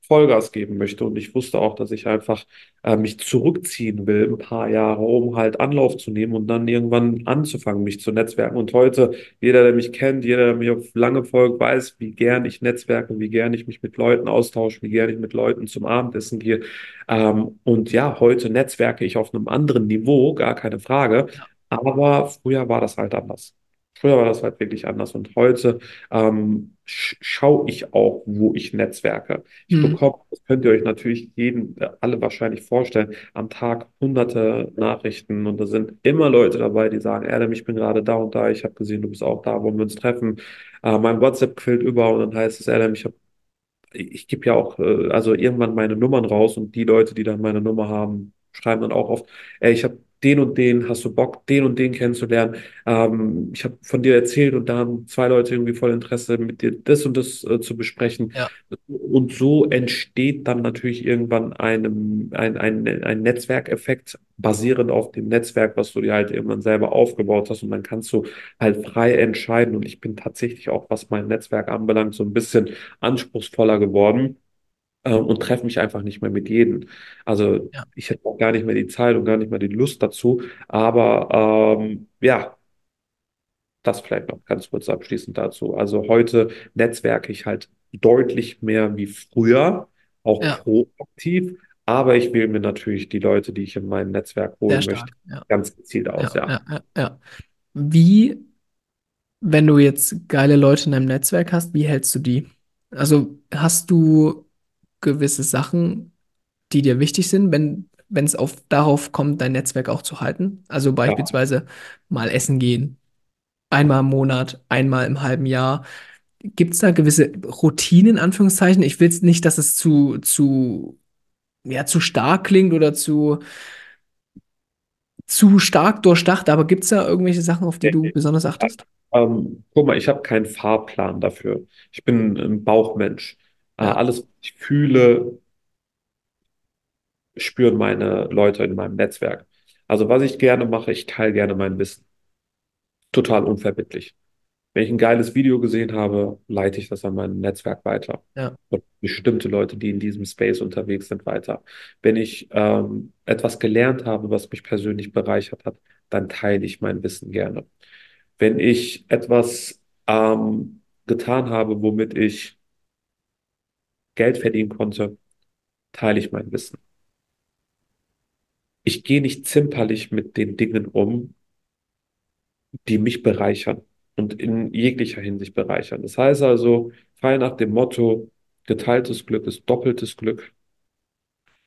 Vollgas geben möchte und ich wusste auch, dass ich einfach äh, mich zurückziehen will, ein paar Jahre, um halt Anlauf zu nehmen und dann irgendwann anzufangen, mich zu netzwerken. Und heute, jeder, der mich kennt, jeder, der mir auf lange folgt, weiß, wie gern ich netzwerke, wie gern ich mich mit Leuten austausche, wie gern ich mit Leuten zum Abendessen gehe. Ähm, und ja, heute netzwerke ich auf einem anderen Niveau, gar keine Frage. Aber früher war das halt anders. Früher war das halt wirklich anders. Und heute ähm, schaue ich auch, wo ich netzwerke. Ich Hm. bekomme, das könnt ihr euch natürlich jeden, äh, alle wahrscheinlich vorstellen, am Tag hunderte Nachrichten und da sind immer Leute dabei, die sagen, Adam, ich bin gerade da und da, ich habe gesehen, du bist auch da, wollen wir uns treffen. Äh, mein WhatsApp quillt über und dann heißt es, Adam, ich habe ich gebe ja auch, äh, also irgendwann meine Nummern raus und die Leute, die dann meine Nummer haben, schreiben dann auch oft, ey, ich habe den und den, hast du Bock, den und den kennenzulernen? Ähm, ich habe von dir erzählt und da haben zwei Leute irgendwie voll Interesse, mit dir das und das äh, zu besprechen. Ja, Und so entsteht dann natürlich irgendwann einem, ein, ein, ein Netzwerkeffekt, basierend auf dem Netzwerk, was du dir halt irgendwann selber aufgebaut hast. Und dann kannst du halt frei entscheiden. Und ich bin tatsächlich auch, was mein Netzwerk anbelangt, so ein bisschen anspruchsvoller geworden äh, und treffe mich einfach nicht mehr mit jedem. Also ja, ich hätte auch gar nicht mehr die Zeit und gar nicht mehr die Lust dazu. Aber ähm, ja, das vielleicht noch ganz kurz abschließend dazu. Also heute netzwerke ich halt deutlich mehr wie früher, auch ja, proaktiv. Aber ich wähle mir natürlich die Leute, die ich in mein Netzwerk holen möchte, stark. Ja, ganz gezielt aus, ja, ja. Wie, wenn du jetzt geile Leute in deinem Netzwerk hast, wie hältst du die? Also hast du gewisse Sachen, die dir wichtig sind, wenn, wenn es auf, darauf kommt, dein Netzwerk auch zu halten? Also Ja, beispielsweise mal essen gehen, einmal im Monat, einmal im halben Jahr. Gibt es da gewisse Routinen, in Anführungszeichen? Ich will nicht, dass es zu, zu, ja, zu stark klingt oder zu, zu stark durchdacht, aber gibt es da irgendwelche Sachen, auf die du besonders achtest? Ähm, guck mal, ich habe keinen Fahrplan dafür. Ich bin ein Bauchmensch. Äh, Ja, alles, was ich fühle, spüren meine Leute in meinem Netzwerk. Also was ich gerne mache, ich teile gerne mein Wissen. Total unverbindlich. Wenn ich ein geiles Video gesehen habe, leite ich das an mein Netzwerk weiter. ja, Und bestimmte Leute, die in diesem Space unterwegs sind, weiter. Wenn ich ähm, etwas gelernt habe, was mich persönlich bereichert hat, dann teile ich mein Wissen gerne. Wenn ich etwas ähm, getan habe, womit ich Geld verdienen konnte, teile ich mein Wissen. Ich gehe nicht zimperlich mit den Dingen um, die mich bereichern und in jeglicher Hinsicht bereichern. Das heißt also, frei nach dem Motto, geteiltes Glück ist doppeltes Glück,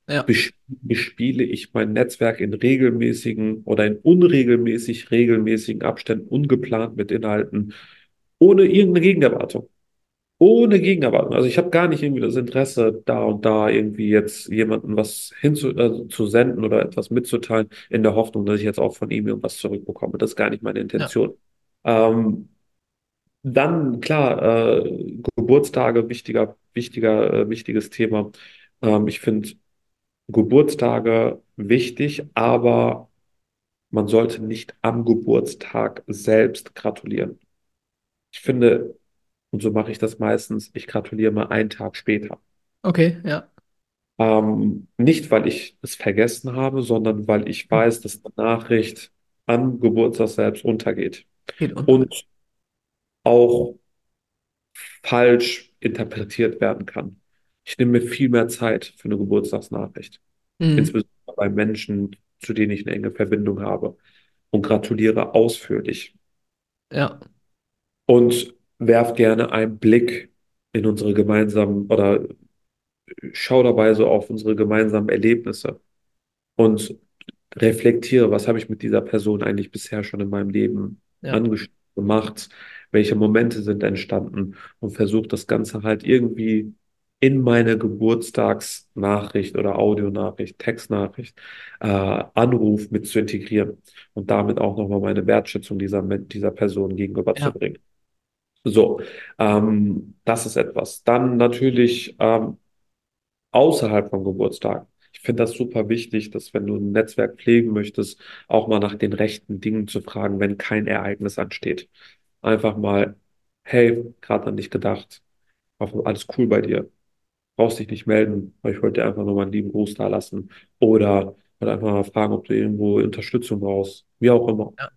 ja, bes- bespiele ich mein Netzwerk in regelmäßigen oder in unregelmäßig regelmäßigen Abständen ungeplant mit Inhalten, ohne irgendeine Gegenerwartung. Ohne Gegenerwartung. Also ich habe gar nicht irgendwie das Interesse, da und da irgendwie jetzt jemandem was hinzu, äh, zu senden oder etwas mitzuteilen, in der Hoffnung, dass ich jetzt auch von ihm irgendwas zurückbekomme. Das ist gar nicht meine ja, Intention. Ähm, dann, klar, äh, Geburtstage, wichtiger, wichtiger, äh, wichtiges Thema. Ähm, ich finde Geburtstage wichtig, aber man sollte nicht am Geburtstag selbst gratulieren. Ich finde, und so mache ich das meistens, ich gratuliere mal einen Tag später. okay, ja, Ähm, nicht, weil ich es vergessen habe, sondern weil ich Hm. weiß, dass die Nachricht am Geburtstag selbst untergeht geht unter. und auch falsch interpretiert werden kann. Ich nehme mir viel mehr Zeit für eine Geburtstagsnachricht, Mhm. insbesondere bei Menschen, zu denen ich eine enge Verbindung habe und gratuliere ausführlich Ja, und werf gerne einen Blick in unsere gemeinsamen oder schau dabei so auf unsere gemeinsamen Erlebnisse und reflektiere, was habe ich mit dieser Person eigentlich bisher schon in meinem Leben ja, angestellt, gemacht, welche Momente sind entstanden? Und versuche das Ganze halt irgendwie in meine Geburtstagsnachricht oder Audionachricht, Textnachricht, äh, Anruf mit zu integrieren und damit auch nochmal meine Wertschätzung dieser, dieser Person gegenüber zu ja, bringen. So, ähm, das ist etwas. Dann natürlich ähm, außerhalb vom Geburtstag. Ich finde das super wichtig, dass wenn du ein Netzwerk pflegen möchtest, auch mal nach den rechten Dingen zu fragen, wenn kein Ereignis ansteht. Einfach mal, hey, gerade an dich gedacht, alles cool bei dir. Brauchst dich nicht melden, weil ich wollte dir einfach nur mal einen lieben Gruß da lassen. Oder, oder einfach mal fragen, ob du irgendwo Unterstützung brauchst. Wie auch immer. ja,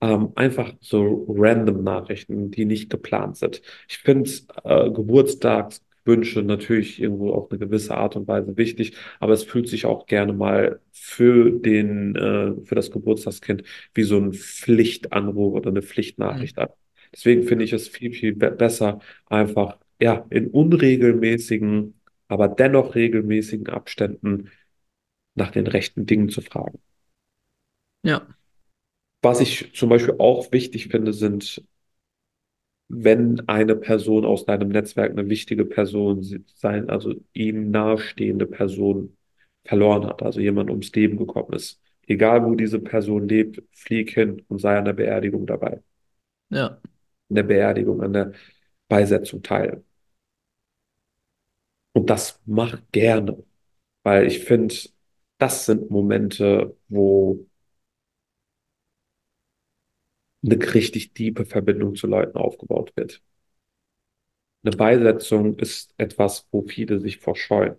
Ähm, einfach so random Nachrichten, die nicht geplant sind. Ich finde äh, Geburtstagswünsche natürlich irgendwo auf eine gewisse Art und Weise wichtig, aber es fühlt sich auch gerne mal für den, äh, für das Geburtstagskind wie so ein Pflichtanruf oder eine Mhm. Pflichtnachricht an. Deswegen finde ich es viel, viel be besser, einfach ja in unregelmäßigen, aber dennoch regelmäßigen Abständen nach den rechten Dingen zu fragen. ja, Was ich zum Beispiel auch wichtig finde, sind wenn eine Person aus deinem Netzwerk eine wichtige Person sein, also ihm nahestehende Person verloren hat, also jemand ums Leben gekommen ist. Egal wo diese Person lebt, flieg hin und sei an der Beerdigung dabei. Ja, An der Beerdigung, an der Beisetzung teil. Und das mach gerne, weil ich finde, das sind Momente, wo eine richtig tiefe Verbindung zu Leuten aufgebaut wird. Eine Beisetzung ist etwas, wo viele sich vorscheuen.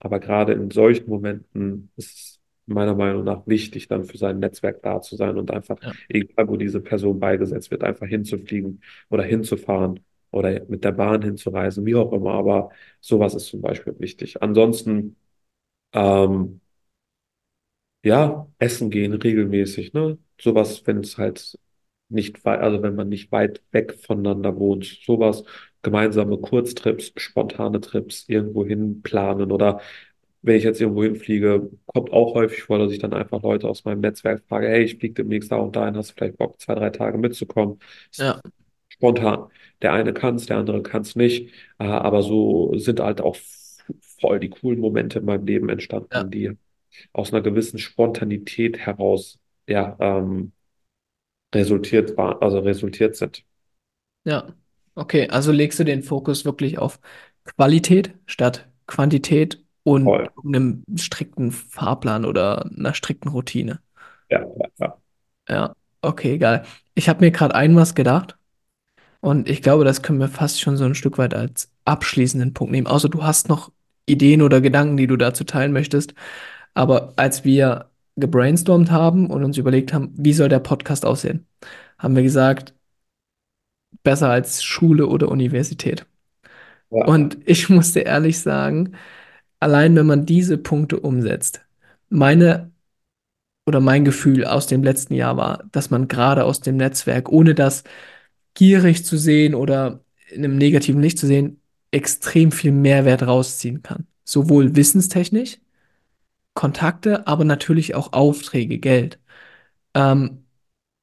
Aber gerade in solchen Momenten ist es meiner Meinung nach wichtig, dann für sein Netzwerk da zu sein und einfach, ja, egal wo diese Person beigesetzt wird, einfach hinzufliegen oder hinzufahren oder mit der Bahn hinzureisen, wie auch immer. Aber sowas ist zum Beispiel wichtig. Ansonsten, ähm, ja, essen gehen regelmäßig, ne? Sowas, wenn es halt nicht weit, also wenn man nicht weit weg voneinander wohnt, sowas, gemeinsame Kurztrips, spontane Trips irgendwo hin planen oder wenn ich jetzt irgendwo hinfliege, kommt auch häufig vor, dass ich dann einfach Leute aus meinem Netzwerk frage, hey, ich fliege demnächst da und dahin, hast du vielleicht Bock, zwei, drei Tage mitzukommen? Ja, spontan. Der eine kann es, der andere kann es nicht, äh, aber so sind halt auch voll die coolen Momente in meinem Leben ja, entstanden, die aus einer gewissen Spontanität heraus, ja, ähm, resultiert war, also resultiert sind. ja. Okay, also legst du den Fokus wirklich auf Qualität statt Quantität und Voll. einem strikten Fahrplan oder einer strikten Routine. Ja, ja, ja. Ja, okay, geil. Ich habe mir gerade ein was gedacht und ich glaube, das können wir fast schon so ein Stück weit als abschließenden Punkt nehmen. Außer du hast noch Ideen oder Gedanken, die du dazu teilen möchtest. Aber als wir gebrainstormt haben und uns überlegt haben, wie soll der Podcast aussehen, haben wir gesagt, besser als Schule oder Universität. Ja, Und ich musste ehrlich sagen, allein wenn man diese Punkte umsetzt, meine oder mein Gefühl aus dem letzten Jahr war, dass man gerade aus dem Netzwerk, ohne das gierig zu sehen oder in einem negativen Licht zu sehen, extrem viel Mehrwert rausziehen kann. Sowohl wissenstechnisch, Kontakte, aber natürlich auch Aufträge, Geld. Ähm,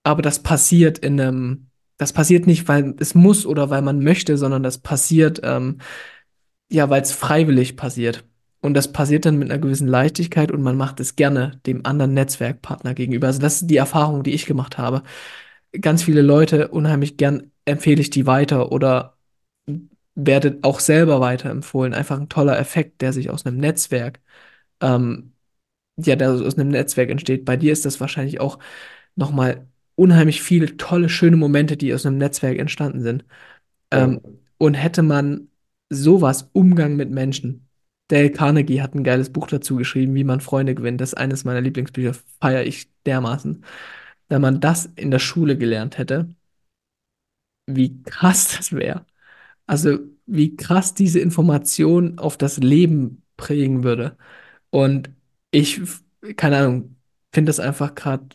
aber das passiert in einem, das passiert nicht, weil es muss oder weil man möchte, sondern das passiert, ähm, ja, weil es freiwillig passiert. Und das passiert dann mit einer gewissen Leichtigkeit und man macht es gerne dem anderen Netzwerkpartner gegenüber. Also das ist die Erfahrung, die ich gemacht habe. Ganz viele Leute, unheimlich gern empfehle ich die weiter oder werde auch selber weiterempfohlen. Einfach ein toller Effekt, der sich aus einem Netzwerk, ähm, ja, der aus einem Netzwerk entsteht. Bei dir ist das wahrscheinlich auch nochmal unheimlich viele tolle, schöne Momente, die aus einem Netzwerk entstanden sind. Ähm, voll. und hätte man sowas, Umgang mit Menschen. Dale Carnegie hat ein geiles Buch dazu geschrieben, wie man Freunde gewinnt. Das ist eines meiner Lieblingsbücher, feiere ich dermaßen. Wenn man das in der Schule gelernt hätte, wie krass das wäre. Also, wie krass diese Information auf das Leben prägen würde. Und ich, keine Ahnung, finde das einfach gerade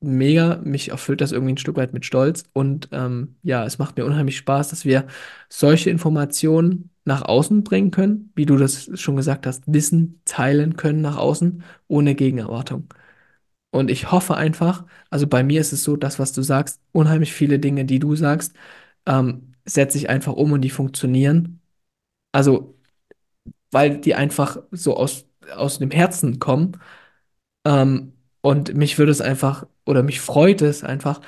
mega. Mich erfüllt das irgendwie ein Stück weit mit Stolz. Und ähm, ja, es macht mir unheimlich Spaß, dass wir solche Informationen nach außen bringen können, wie du das schon gesagt hast, Wissen teilen können nach außen, ohne Gegenerwartung. Und ich hoffe einfach, also bei mir ist es so, das, was du sagst, unheimlich viele Dinge, die du sagst, ähm, setze ich einfach um und die funktionieren. Also, weil die einfach so aus, aus dem Herzen kommen. Ähm, und mich würde es einfach, oder mich freut es einfach,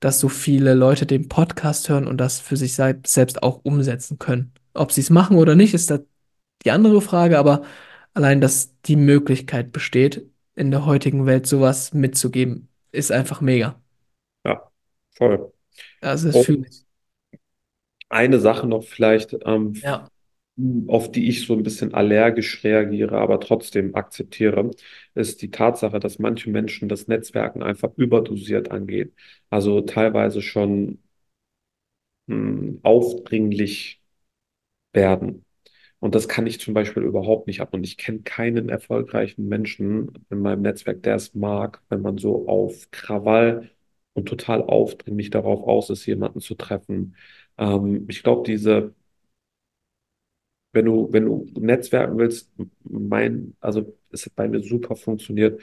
dass so viele Leute den Podcast hören und das für sich selbst auch umsetzen können. Ob sie es machen oder nicht, ist da die andere Frage, aber allein, dass die Möglichkeit besteht, in der heutigen Welt sowas mitzugeben, ist einfach mega. Ja, voll. Also, das fühle Und ich. eine Sache noch vielleicht, ähm, Ja, auf die ich so ein bisschen allergisch reagiere, aber trotzdem akzeptiere, ist die Tatsache, dass manche Menschen das Netzwerken einfach überdosiert angehen. Also teilweise schon mh, aufdringlich werden. Und das kann ich zum Beispiel überhaupt nicht ab. Und ich kenne keinen erfolgreichen Menschen in meinem Netzwerk, der es mag, wenn man so auf Krawall und total aufdringlich darauf aus ist, jemanden zu treffen. Ähm, ich glaube, diese wenn du, wenn du netzwerken willst, mein, also es hat bei mir super funktioniert.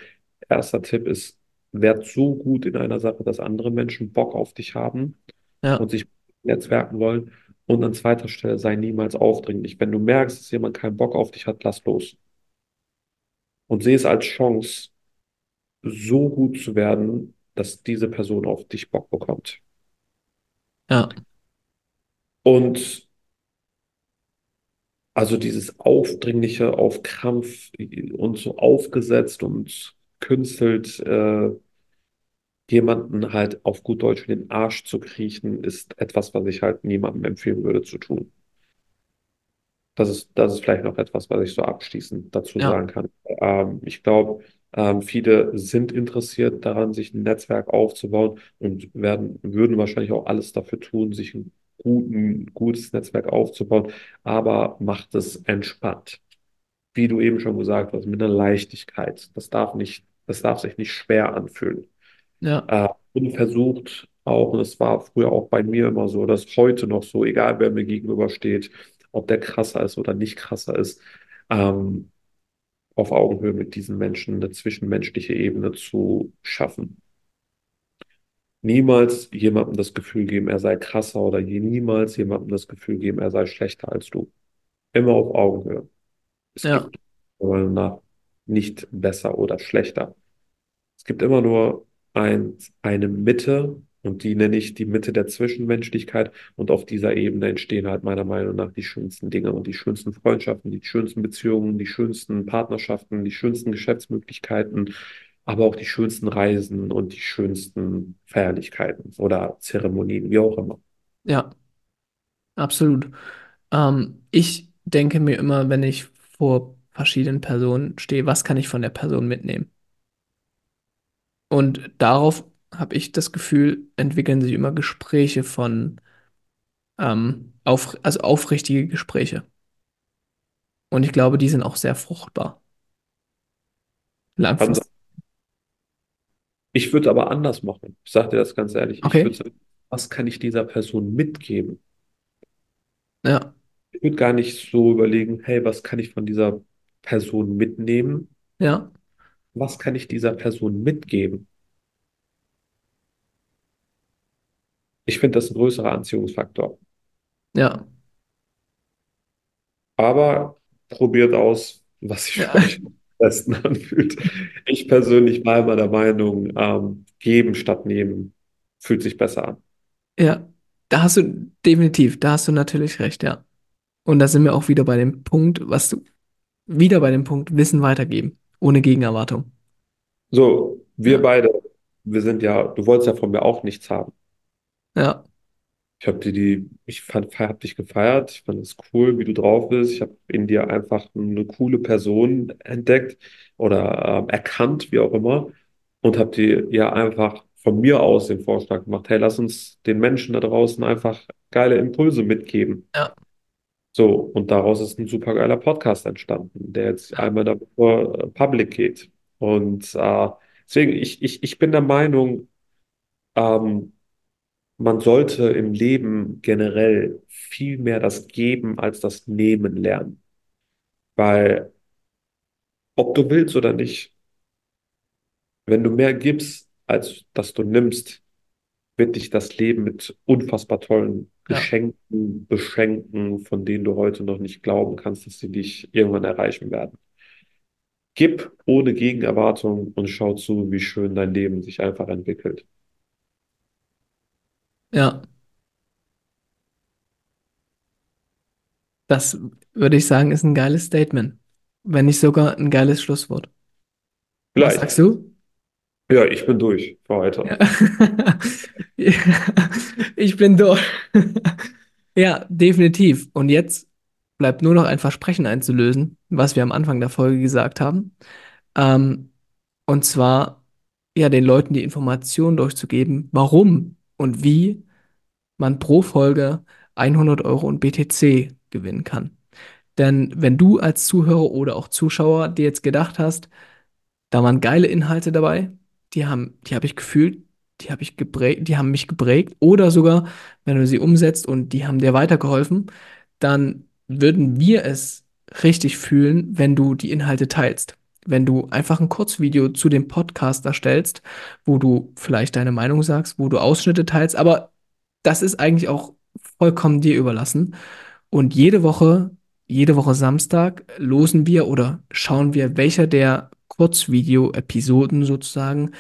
Erster Tipp ist, werd so gut in einer Sache, dass andere Menschen Bock auf dich haben ja, und sich netzwerken wollen. Und an zweiter Stelle sei niemals aufdringlich. Wenn du merkst, dass jemand keinen Bock auf dich hat, lass los. Und sehe es als Chance, so gut zu werden, dass diese Person auf dich Bock bekommt. Ja, Und also dieses Aufdringliche auf Krampf und so aufgesetzt und künstelt, äh, jemanden halt auf gut Deutsch in den Arsch zu kriechen, ist etwas, was ich halt niemandem empfehlen würde zu tun. Das ist, das ist vielleicht noch etwas, was ich so abschließend dazu ja, sagen kann. Ähm, ich glaube, ähm, viele sind interessiert daran, sich ein Netzwerk aufzubauen und werden, würden wahrscheinlich auch alles dafür tun, sich ein guten, gutes Netzwerk aufzubauen, aber macht es entspannt. Wie du eben schon gesagt hast, mit einer Leichtigkeit. Das darf nicht, das darf sich nicht schwer anfühlen. ja, Äh, und versucht auch, und das war früher auch bei mir immer so, dass heute noch so, egal wer mir gegenübersteht, ob der krasser ist oder nicht krasser ist, ähm, auf Augenhöhe mit diesen Menschen eine zwischenmenschliche Ebene zu schaffen. Niemals jemandem das Gefühl geben, er sei krasser oder je niemals jemandem das Gefühl geben, er sei schlechter als du. Immer auf Augenhöhe. Es ja, gibt meiner Meinung nach nicht besser oder schlechter. Es gibt immer nur ein, eine Mitte und die nenne ich die Mitte der Zwischenmenschlichkeit und auf dieser Ebene entstehen halt meiner Meinung nach die schönsten Dinge und die schönsten Freundschaften, die schönsten Beziehungen, die schönsten Partnerschaften, die schönsten Geschäftsmöglichkeiten, aber auch die schönsten Reisen und die schönsten Feierlichkeiten oder Zeremonien, wie auch immer. ja, absolut. Ähm, ich denke mir immer, wenn ich vor verschiedenen Personen stehe, was kann ich von der Person mitnehmen? Und darauf habe ich das Gefühl, entwickeln sich immer Gespräche von, ähm, auf, also aufrichtige Gespräche. Und ich glaube, die sind auch sehr fruchtbar, langfristig. Ich würde aber anders machen. Ich sage dir das ganz ehrlich. Ich würde Okay, sagen, was kann ich dieser Person mitgeben? ja, Ich würde gar nicht so überlegen, hey, was kann ich von dieser Person mitnehmen? ja, Was kann ich dieser Person mitgeben? Ich finde das ein größerer Anziehungsfaktor. ja, Aber probiert aus, was für ja, euch besten anfühlt. Ich persönlich war immer der Meinung, ähm, geben statt nehmen fühlt sich besser an. ja. Da hast du definitiv, da hast du natürlich recht, ja. Und da sind wir auch wieder bei dem Punkt, was du, wieder bei dem Punkt Wissen weitergeben, ohne Gegenerwartung. So, wir Ja, beide, wir sind ja, du wolltest ja von mir auch nichts haben. ja, Ich habe dir die, ich fand, hab dich gefeiert. Ich fand es cool, wie du drauf bist. Ich habe in dir einfach eine coole Person entdeckt oder ähm, erkannt, wie auch immer, und habe dir ja einfach von mir aus den Vorschlag gemacht, hey, lass uns den Menschen da draußen einfach geile Impulse mitgeben. ja, So, und daraus ist ein super geiler Podcast entstanden, der jetzt einmal davor äh, public geht. Und äh, deswegen, ich, ich, ich bin der Meinung, ähm, man sollte im Leben generell viel mehr das Geben als das Nehmen lernen. Weil, ob du willst oder nicht, wenn du mehr gibst, als dass du nimmst, wird dich das Leben mit unfassbar tollen ja, Geschenken beschenken, von denen du heute noch nicht glauben kannst, dass sie dich irgendwann erreichen werden. Gib ohne Gegenerwartung und schau zu, wie schön dein Leben sich einfach entwickelt. Ja. Das würde ich sagen, ist ein geiles Statement. Wenn nicht sogar ein geiles Schlusswort. Was sagst du? Ja, ich bin durch für heute. Ja. Ja. Ich bin durch. Ja, definitiv. Und jetzt bleibt nur noch ein Versprechen einzulösen, was wir am Anfang der Folge gesagt haben. Ähm, und zwar, ja, den Leuten die Information durchzugeben, warum und wie man pro Folge 100 Euro und BTC gewinnen kann. Denn wenn du als Zuhörer oder auch Zuschauer dir jetzt gedacht hast, da waren geile Inhalte dabei. Die haben, die habe ich gefühlt, die habe ich geprägt, die haben mich geprägt. Oder sogar, wenn du sie umsetzt und die haben dir weitergeholfen, dann würden wir es richtig fühlen, wenn du die Inhalte teilst. Wenn du einfach ein Kurzvideo zu dem Podcast erstellst, wo du vielleicht deine Meinung sagst, wo du Ausschnitte teilst, aber das ist eigentlich auch vollkommen dir überlassen. Und jede Woche, jede Woche Samstag losen wir oder schauen wir, welcher der Kurzvideo-Episoden sozusagen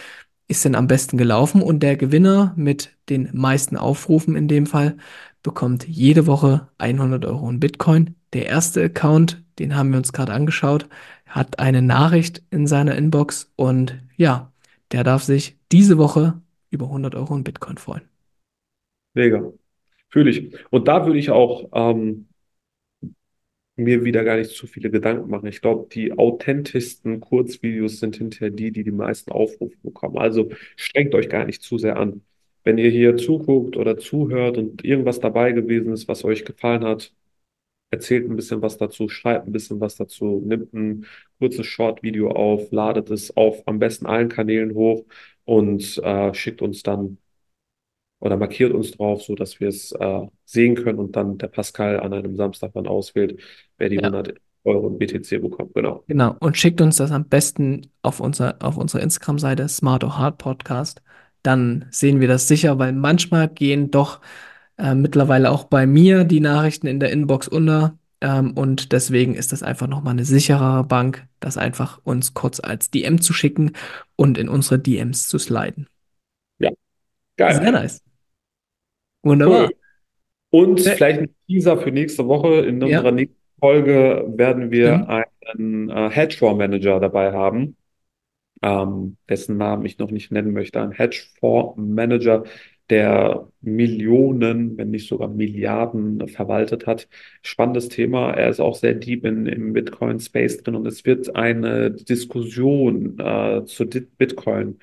ist denn am besten gelaufen. Und der Gewinner mit den meisten Aufrufen in dem Fall bekommt jede Woche 100 Euro in Bitcoin. Der erste Account, den haben wir uns gerade angeschaut, hat eine Nachricht in seiner Inbox und ja, der darf sich diese Woche über 100 Euro in Bitcoin freuen. Mega. Fühle ich. Und da würde ich auch ähm, mir wieder gar nicht zu viele Gedanken machen. Ich glaube, die authentischsten Kurzvideos sind hinterher die, die die meisten Aufrufe bekommen. Also strengt euch gar nicht zu sehr an. Wenn ihr hier zuguckt oder zuhört und irgendwas dabei gewesen ist, was euch gefallen hat, erzählt ein bisschen was dazu, schreibt ein bisschen was dazu, nimmt ein kurzes Short-Video auf, ladet es auf am besten allen Kanälen hoch und äh, schickt uns dann oder markiert uns drauf, so dass wir es äh, sehen können und dann der Pascal an einem Samstag dann auswählt, wer die Ja. 100 Euro in BTC bekommt. Genau. Genau, und schickt uns das am besten auf unser, auf unserer Instagram-Seite Smart or Hard Podcast. Dann sehen wir das sicher, weil manchmal gehen doch äh, mittlerweile auch bei mir die Nachrichten in der Inbox unter. Ähm, und deswegen ist das einfach nochmal eine sicherere Bank, das einfach uns kurz als DM zu schicken und in unsere DMs zu sliden. Ja, Sehr geil. nice. Wunderbar. Cool. Und Äh, vielleicht ein Teaser für nächste Woche. In Ja, unserer nächsten Folge werden wir stimmt. einen äh, Hedgefonds-Manager dabei haben, ähm, dessen Namen ich noch nicht nennen möchte. Ein Hedgefonds-Manager, der Millionen, wenn nicht sogar Milliarden verwaltet hat. Spannendes Thema. Er ist auch sehr deep in, im Bitcoin-Space drin und es wird eine Diskussion äh, zu Bitcoin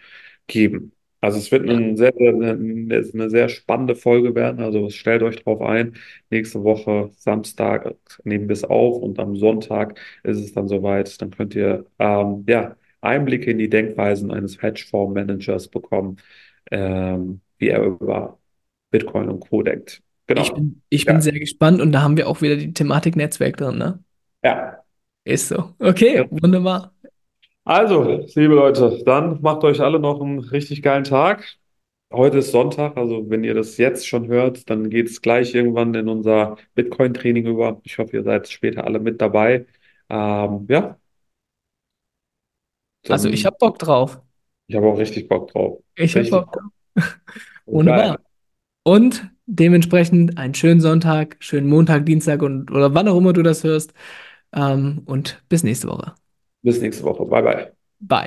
geben. Also es wird Ja. ein sehr, sehr, eine, eine sehr spannende Folge werden. Also stellt euch drauf ein. Nächste Woche Samstag nehmen wir es auf und am Sonntag ist es dann soweit. Dann könnt ihr ähm, ja, Einblicke in die Denkweisen eines Hedgefonds-Managers bekommen, ähm, wie er über Bitcoin und Co. denkt. Ich Genau. bin, ich bin Ja. sehr gespannt und da haben wir auch wieder die Thematik Netzwerk drin, ne? Ja. Ist so. Okay, wunderbar. Also, liebe Leute, dann macht euch alle noch einen richtig geilen Tag. Heute ist Sonntag, also wenn ihr das jetzt schon hört, dann geht es gleich irgendwann in unser Bitcoin-Training über. Ich hoffe, ihr seid später alle mit dabei. Ähm, ja, Also ich dann, habe Bock drauf. ich habe auch richtig Bock drauf. Ich habe Bock drauf. Wunderbar. Und dementsprechend einen schönen Sonntag, schönen Montag, Dienstag und oder wann auch immer du das hörst. Ähm, und bis nächste Woche. Bis nächste Woche. Bye, bye. Bye.